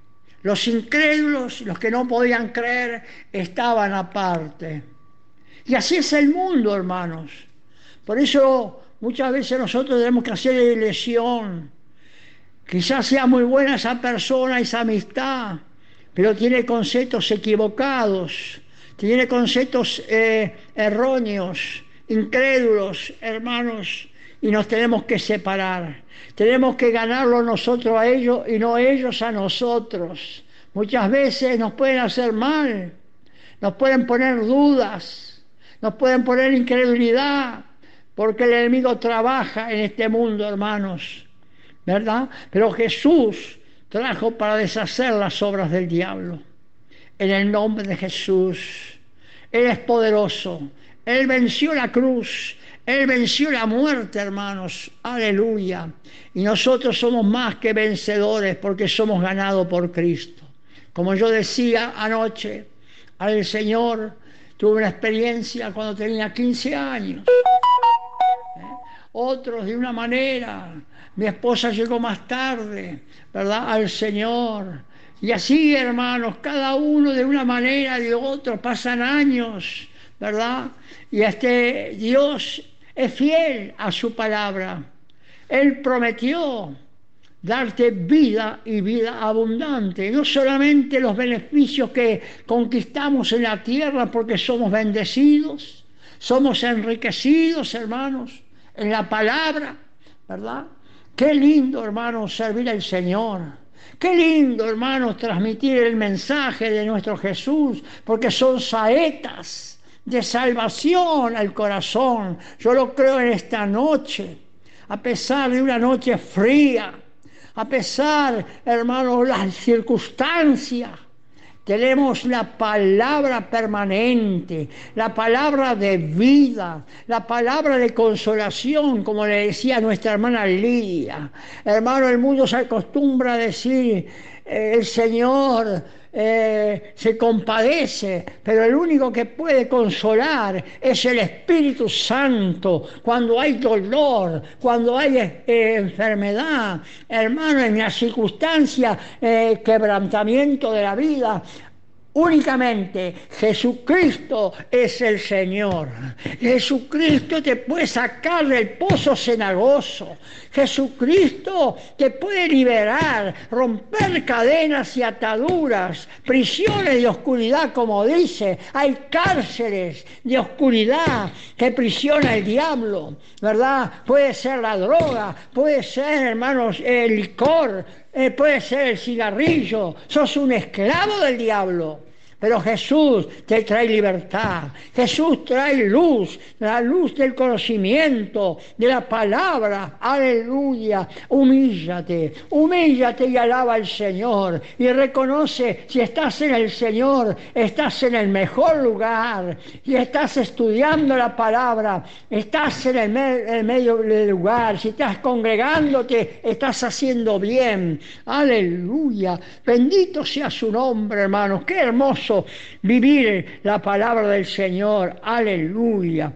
Los incrédulos, los que no podían creer, estaban aparte. Y así es el mundo, hermanos. Por eso muchas veces nosotros tenemos que hacer elección. Quizás sea muy buena esa persona, esa amistad, pero tiene conceptos equivocados, tiene conceptos eh, erróneos, incrédulos, hermanos, y nos tenemos que separar. Tenemos que ganarlo nosotros a ellos y no ellos a nosotros. Muchas veces nos pueden hacer mal, nos pueden poner dudas, nos pueden poner incredulidad, porque el enemigo trabaja en este mundo, hermanos, ¿verdad? Pero Jesús trajo para deshacer las obras del diablo. En el nombre de Jesús. Él es poderoso. Él venció la cruz. Él venció la muerte, hermanos. Aleluya. Y nosotros somos más que vencedores porque somos ganados por Cristo. Como yo decía anoche al Señor, Tuve una experiencia cuando tenía 15 años. ¿Eh? Otros de una manera. Mi esposa llegó más tarde, ¿verdad? Al Señor. Y así, hermanos, cada uno de una manera, de otro, pasan años, ¿verdad? Y este Dios es fiel a su palabra. Él prometió darte vida y vida abundante. No solamente los beneficios que conquistamos en la tierra porque somos bendecidos, somos enriquecidos, hermanos, en la palabra, ¿verdad? Qué lindo, hermanos, servir al Señor. Qué lindo, hermanos, transmitir el mensaje de nuestro Jesús, porque son saetas de salvación al corazón. Yo lo creo en esta noche. a pesar de una noche fría, a pesar, hermanos, las circunstancias, tenemos la palabra permanente, la palabra de vida, la palabra de consolación, como le decía nuestra hermana Lidia. Hermano, el mundo se acostumbra a decir, eh, el Señor eh, se compadece, pero el único que puede consolar es el Espíritu Santo cuando hay dolor, cuando hay eh, enfermedad, hermano, en la circunstancia, eh, quebrantamiento de la vida, Únicamente Jesucristo es el Señor. Jesucristo te puede sacar del pozo cenagoso. Jesucristo te puede liberar, romper cadenas y ataduras, prisiones de oscuridad, como dice. Hay cárceles de oscuridad que prisiona el diablo, ¿verdad? Puede ser la droga, puede ser, hermanos, el licor, eh, puede ser el cigarrillo. Sos un esclavo del diablo. Pero Jesús te trae libertad, Jesús trae luz, la luz del conocimiento, de la palabra, aleluya, humíllate, humíllate y alaba al Señor. Y reconoce si estás en el Señor, estás en el mejor lugar. Y estás estudiando la palabra, estás en el, medio del lugar, si estás congregándote, estás haciendo bien, aleluya, bendito sea su nombre hermanos, qué hermoso vivir la palabra del Señor. Aleluya.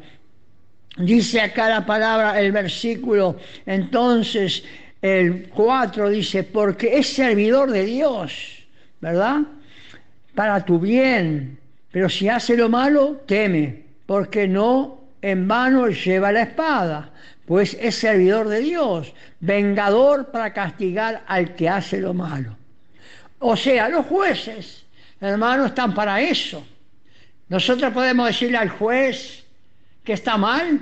Dice acá la palabra, el versículo, entonces el 4 dice, porque es servidor de Dios, ¿verdad? Para tu bien. Pero si hace lo malo, teme, porque no en vano lleva la espada, pues es servidor de Dios, vengador para castigar al que hace lo malo. O sea, los jueces hermanos, están para eso. Nosotros podemos decirle al juez que está mal.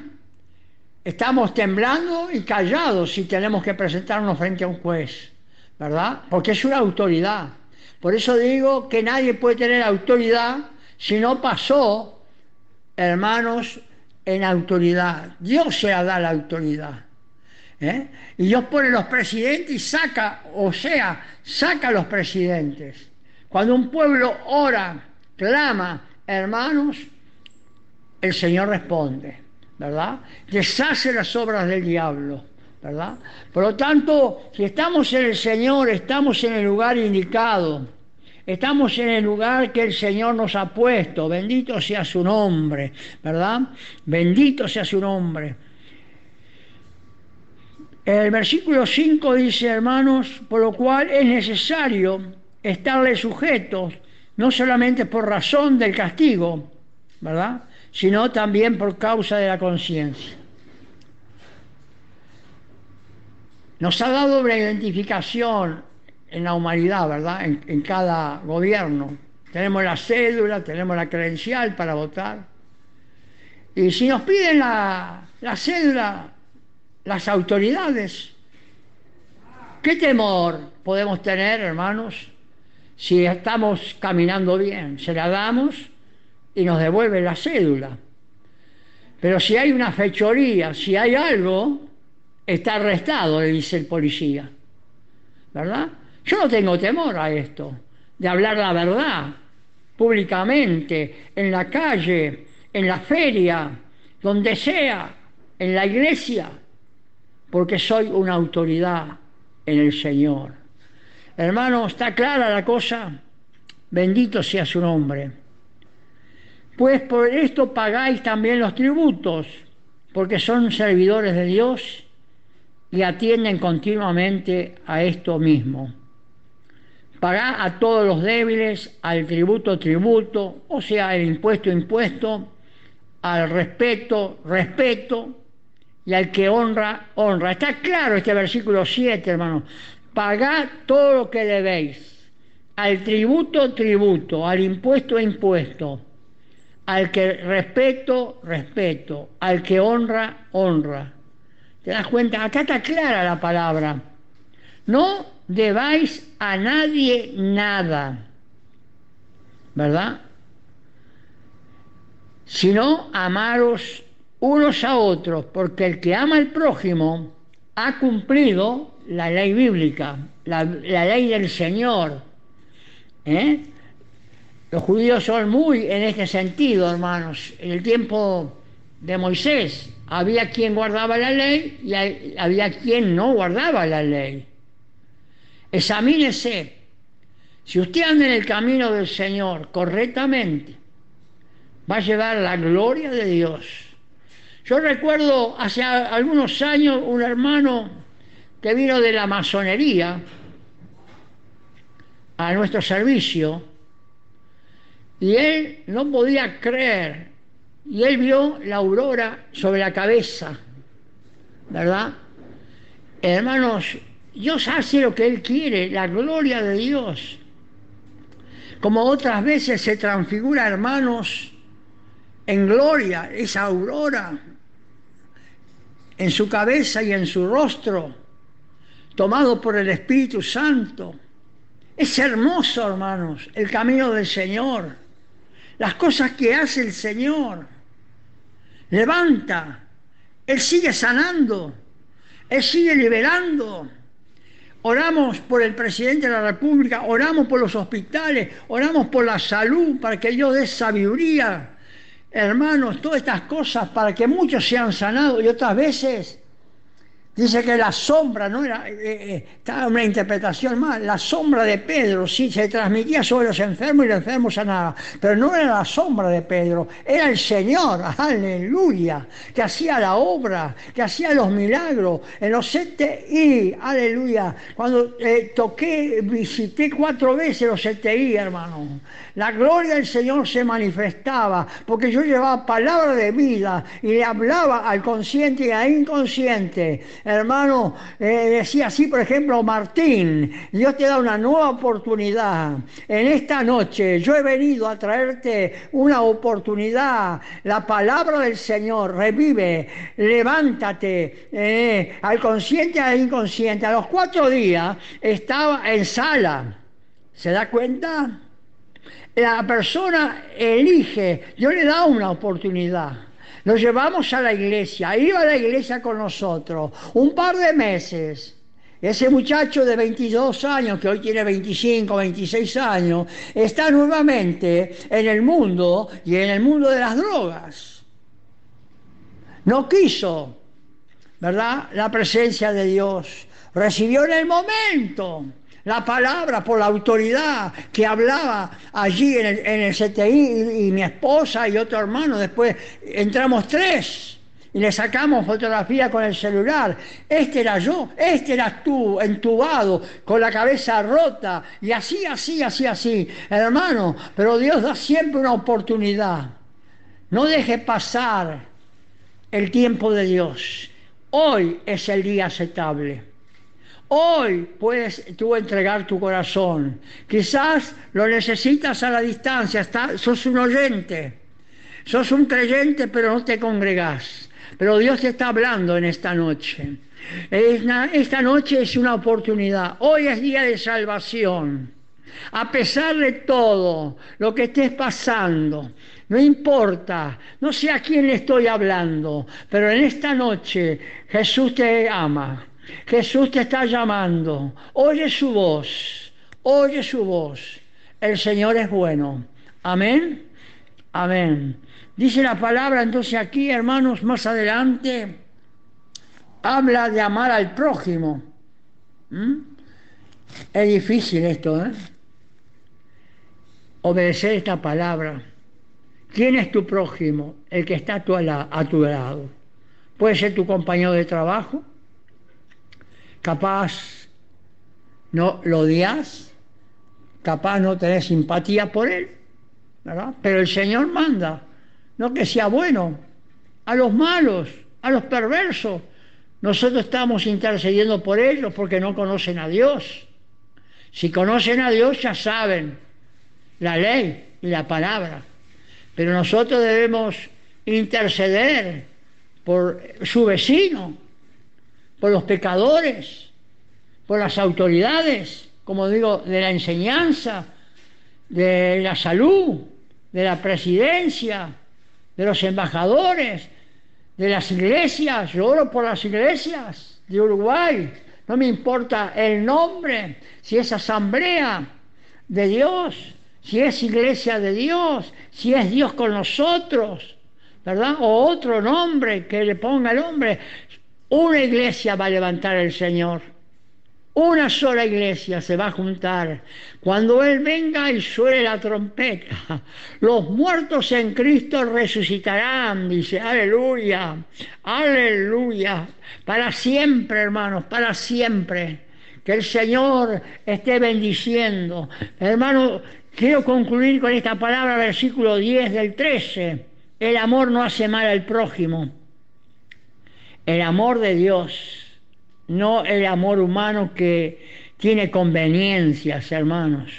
Estamos temblando y callados si tenemos que presentarnos frente a un juez, ¿verdad? Porque es una autoridad. Por eso digo que nadie puede tener autoridad si no pasó, hermanos, en autoridad. Dios se la da la autoridad. ¿eh? Y Dios pone los presidentes y saca, o sea, saca a los presidentes. Cuando un pueblo ora, clama, hermanos, el Señor responde, ¿verdad? Deshace las obras del diablo, ¿verdad? Por lo tanto, si estamos en el Señor, estamos en el lugar indicado, estamos en el lugar que el Señor nos ha puesto, bendito sea su nombre, ¿verdad? Bendito sea su nombre. El versículo 5 dice, hermanos, por lo cual es necesario estarle sujetos, no solamente por razón del castigo, ¿verdad? Sino también por causa de la conciencia. Nos ha dado una identificación en la humanidad, ¿verdad? En, cada gobierno. Tenemos la cédula, tenemos la credencial para votar. Y si nos piden la, la cédula, las autoridades, ¿qué temor podemos tener, hermanos? Si estamos caminando bien, se la damos y nos devuelve la cédula. Pero si hay una fechoría, si hay algo, está arrestado, le dice el policía. ¿Verdad? Yo no tengo temor a esto, de hablar la verdad públicamente, en la calle, en la feria, donde sea, en la iglesia, porque soy una autoridad en el Señor. Hermano, ¿está clara la cosa? Bendito sea su nombre. Pues por esto pagáis también los tributos, porque son servidores de Dios y atienden continuamente a esto mismo. Pagá a todos los débiles, al tributo, tributo, o sea, el impuesto, impuesto, al respeto, respeto, y al que honra, honra. Está claro este versículo 7, hermano pagad todo lo que debéis, al tributo, tributo, al impuesto, impuesto, al que respeto, respeto, al que honra, honra. ¿Te das cuenta? Acá está clara la palabra. No debáis a nadie nada, ¿verdad? Sino amaros unos a otros, porque el que ama al prójimo ha cumplido la ley bíblica, la, ley del Señor. ¿eh? Los judíos son muy en este sentido, hermanos. En el tiempo de Moisés había quien guardaba la ley y había quien no guardaba la ley. Examínese. Si usted anda en el camino del Señor correctamente, va a llevar la gloria de Dios. Yo recuerdo hace algunos años un hermano que vino de la masonería a nuestro servicio y él no podía creer y él vio la aurora sobre la cabeza, ¿verdad? Hermanos, Dios hace lo que Él quiere, la gloria de Dios. Como otras veces se transfigura, hermanos, en gloria, esa aurora, en su cabeza y en su rostro, tomado por el Espíritu Santo. Es hermoso, hermanos, el camino del Señor, las cosas que hace el Señor. Levanta, Él sigue sanando, Él sigue liberando. Oramos por el presidente de la República, oramos por los hospitales, oramos por la salud, para que Dios dé sabiduría. Hermanos, todas estas cosas para que muchos sean sanados y otras veces Dice que la sombra, ¿no? Era, eh, eh, estaba una interpretación más, la sombra de Pedro, sí, se transmitía sobre los enfermos y los enfermos sanaban, pero no era la sombra de Pedro, era el Señor, aleluya, que hacía la obra, que hacía los milagros. En los CTI, aleluya, cuando eh, toqué, visité cuatro veces los CTI, hermano, la gloria del Señor se manifestaba, porque yo llevaba palabra de vida y le hablaba al consciente y al inconsciente hermano, eh, decía así, por ejemplo, Martín, Dios te da una nueva oportunidad. En esta noche yo he venido a traerte una oportunidad. La palabra del Señor revive, levántate, eh, al consciente al inconsciente. A los cuatro días estaba en sala. ¿Se da cuenta? La persona elige, yo le dado una oportunidad. Lo llevamos a la iglesia, iba a la iglesia con nosotros un par de meses. Ese muchacho de 22 años, que hoy tiene 25, 26 años, está nuevamente en el mundo y en el mundo de las drogas. No quiso, ¿verdad? La presencia de Dios. Recibió en el momento la palabra por la autoridad que hablaba allí en el, CTI y, mi esposa y otro hermano. Después entramos tres y le sacamos fotografía con el celular. Este era yo, este eras tú, entubado, con la cabeza rota, y así, así, así, así. Hermano, pero Dios da siempre una oportunidad. No deje pasar el tiempo de Dios. Hoy es el día aceptable. Hoy puedes tú entregar tu corazón. Quizás lo necesitas a la distancia, sos un oyente, sos un creyente, pero no te congregás. Pero Dios te está hablando en esta noche. Esta noche es una oportunidad. Hoy es día de salvación. A pesar de todo lo que estés pasando, no importa, no sé a quién le estoy hablando, pero en esta noche Jesús te ama. Jesús te está llamando. Oye su voz. Oye su voz. El Señor es bueno. Amén. Amén. Dice la palabra entonces aquí, hermanos, más adelante, habla de amar al prójimo. ¿Mm? Es difícil esto, ¿eh? Obedecer esta palabra. ¿Quién es tu prójimo? El que está a tu, a tu lado. Puede ser tu compañero de trabajo, capaz no lo odias, capaz no tenés simpatía por él, ¿verdad? Pero el Señor manda, no que sea bueno, a los malos, a los perversos. Nosotros estamos intercediendo por ellos porque no conocen a Dios. Si conocen a Dios ya saben la ley y la palabra. Pero nosotros debemos interceder por su vecino, por los pecadores, por las autoridades, como digo, de la enseñanza, de la salud, de la presidencia, de los embajadores, de las iglesias, yo oro por las iglesias, de Uruguay, no me importa el nombre, si es asamblea de Dios, si es iglesia de Dios, si es Dios con nosotros, ¿verdad? O otro nombre que le ponga el hombre. Una iglesia va a levantar el Señor. Una sola iglesia se va a juntar. Cuando Él venga y suene la trompeta, los muertos en Cristo resucitarán, dice, aleluya, aleluya, para siempre, hermanos, para siempre. Que el Señor esté bendiciendo. Hermano, quiero concluir con esta palabra, versículo 10 del 13. El amor no hace mal al prójimo. El amor de Dios no el amor humano que tiene conveniencias, hermanos.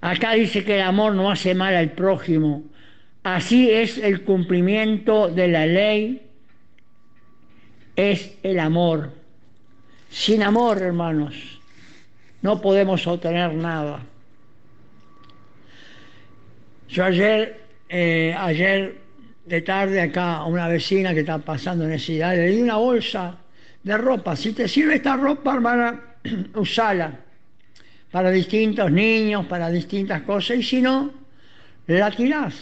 Acá dice que el amor no hace mal al prójimo. Así es el cumplimiento de la ley, es el amor. Sin amor, hermanos, no podemos obtener nada. Yo ayer, eh, ayer de tarde acá a una vecina que está pasando necesidad, le di una bolsa de ropa. Si te sirve esta ropa, hermana, [CLEARS THROAT] usala para distintos niños, para distintas cosas, y si no, la tirás.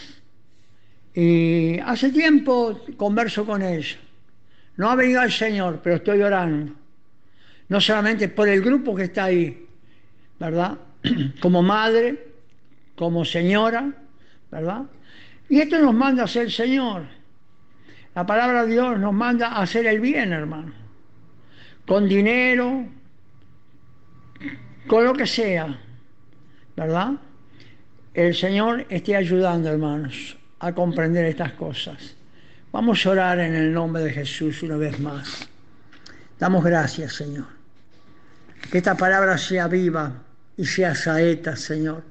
Y hace tiempo converso con ella. No ha venido el Señor, pero estoy orando. No solamente por el grupo que está ahí, ¿verdad? [CLEARS THROAT] Como madre, como señora, ¿verdad? Y esto nos manda a hacer el Señor. La palabra de Dios nos manda a hacer el bien, hermano con dinero, con lo que sea, ¿verdad? El Señor esté ayudando, hermanos, a comprender estas cosas. Vamos a orar en el nombre de Jesús una vez más. Damos gracias, Señor. Que esta palabra sea viva y sea saeta, Señor,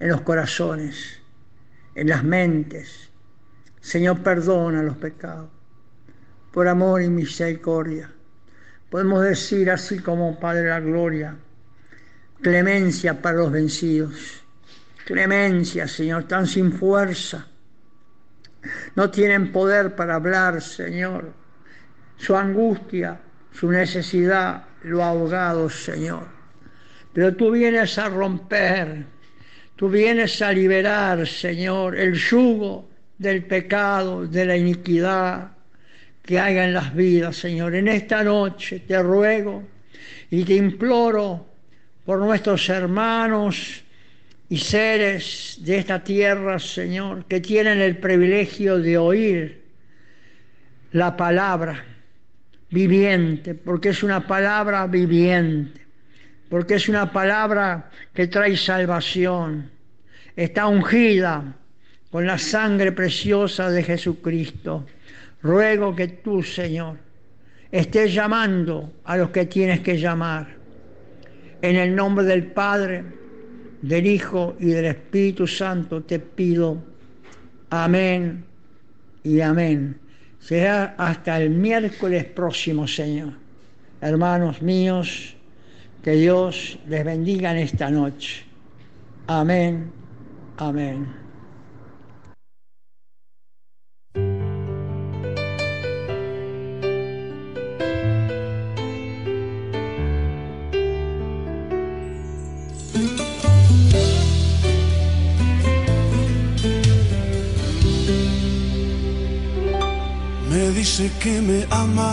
en los corazones, en las mentes. Señor, perdona los pecados, por amor y misericordia Podemos decir así como Padre la Gloria, clemencia para los vencidos. Clemencia, Señor, tan sin fuerza. No tienen poder para hablar, Señor. Su angustia, su necesidad lo ha ahogado, Señor. Pero tú vienes a romper, tú vienes a liberar, Señor, el yugo del pecado, de la iniquidad, que haya en las vidas, Señor. En esta noche te ruego y te imploro por nuestros hermanos y seres de esta tierra, Señor, que tienen el privilegio de oír la palabra viviente, porque es una palabra viviente, porque es una palabra que trae salvación, está ungida con la sangre preciosa de Jesucristo ruego que tú, Señor, estés llamando a los que tienes que llamar. En el nombre del Padre, del Hijo y del Espíritu Santo te pido. Amén y amén. Será hasta el miércoles próximo, Señor. Hermanos míos, que Dios les bendiga en esta noche. Amén, amén. dice que me ama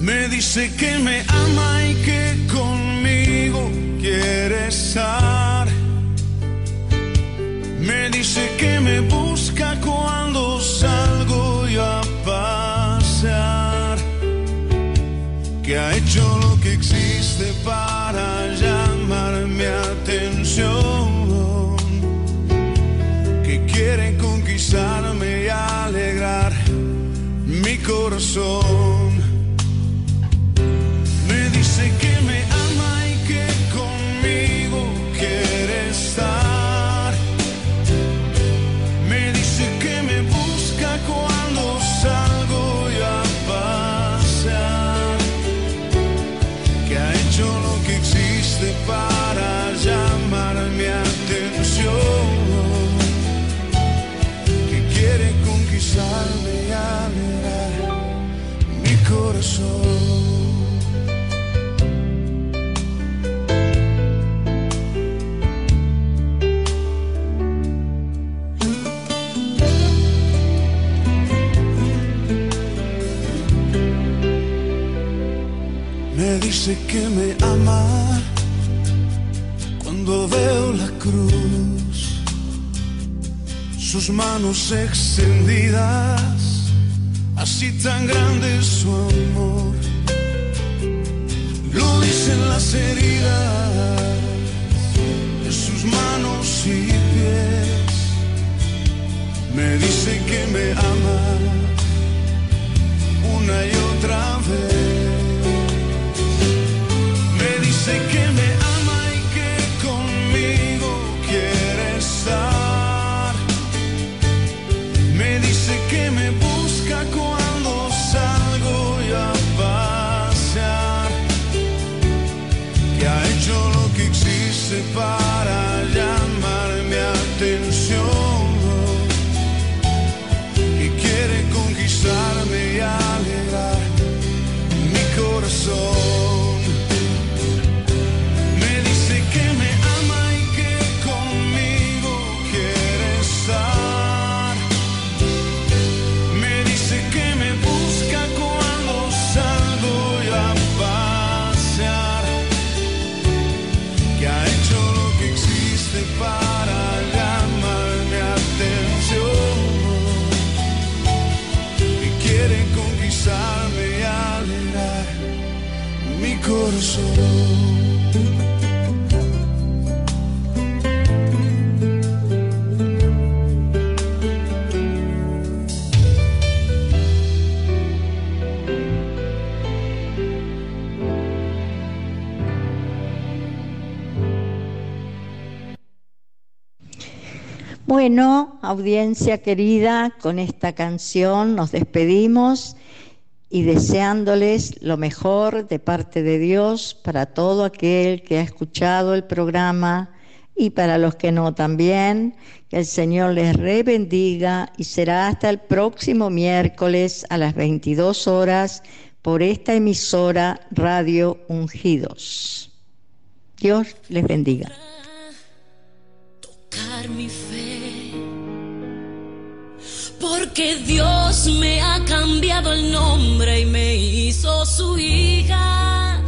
Me dice que me ama y que conmigo quiere estar. Me dice que me busca cuando salgo yo a pasear. Que ha hecho lo que existe para manos extendidas, así tan grande su amor. Lo dicen las heridas de sus manos y pies. Me dice que me ama una y otra vez. Bueno, audiencia querida, con esta canción nos despedimos y deseándoles lo mejor de parte de Dios para todo aquel que ha escuchado el programa y para los que no también, que el Señor les rebendiga y será hasta el próximo miércoles a las 22 horas por esta emisora Radio Ungidos. Dios les bendiga. tocar mi fe. Porque Dios me ha cambiado el nombre y me hizo su hija.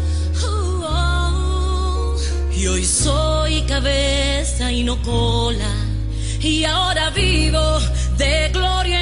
Oh, oh. Y hoy soy cabeza y no cola. Y ahora vivo de gloria.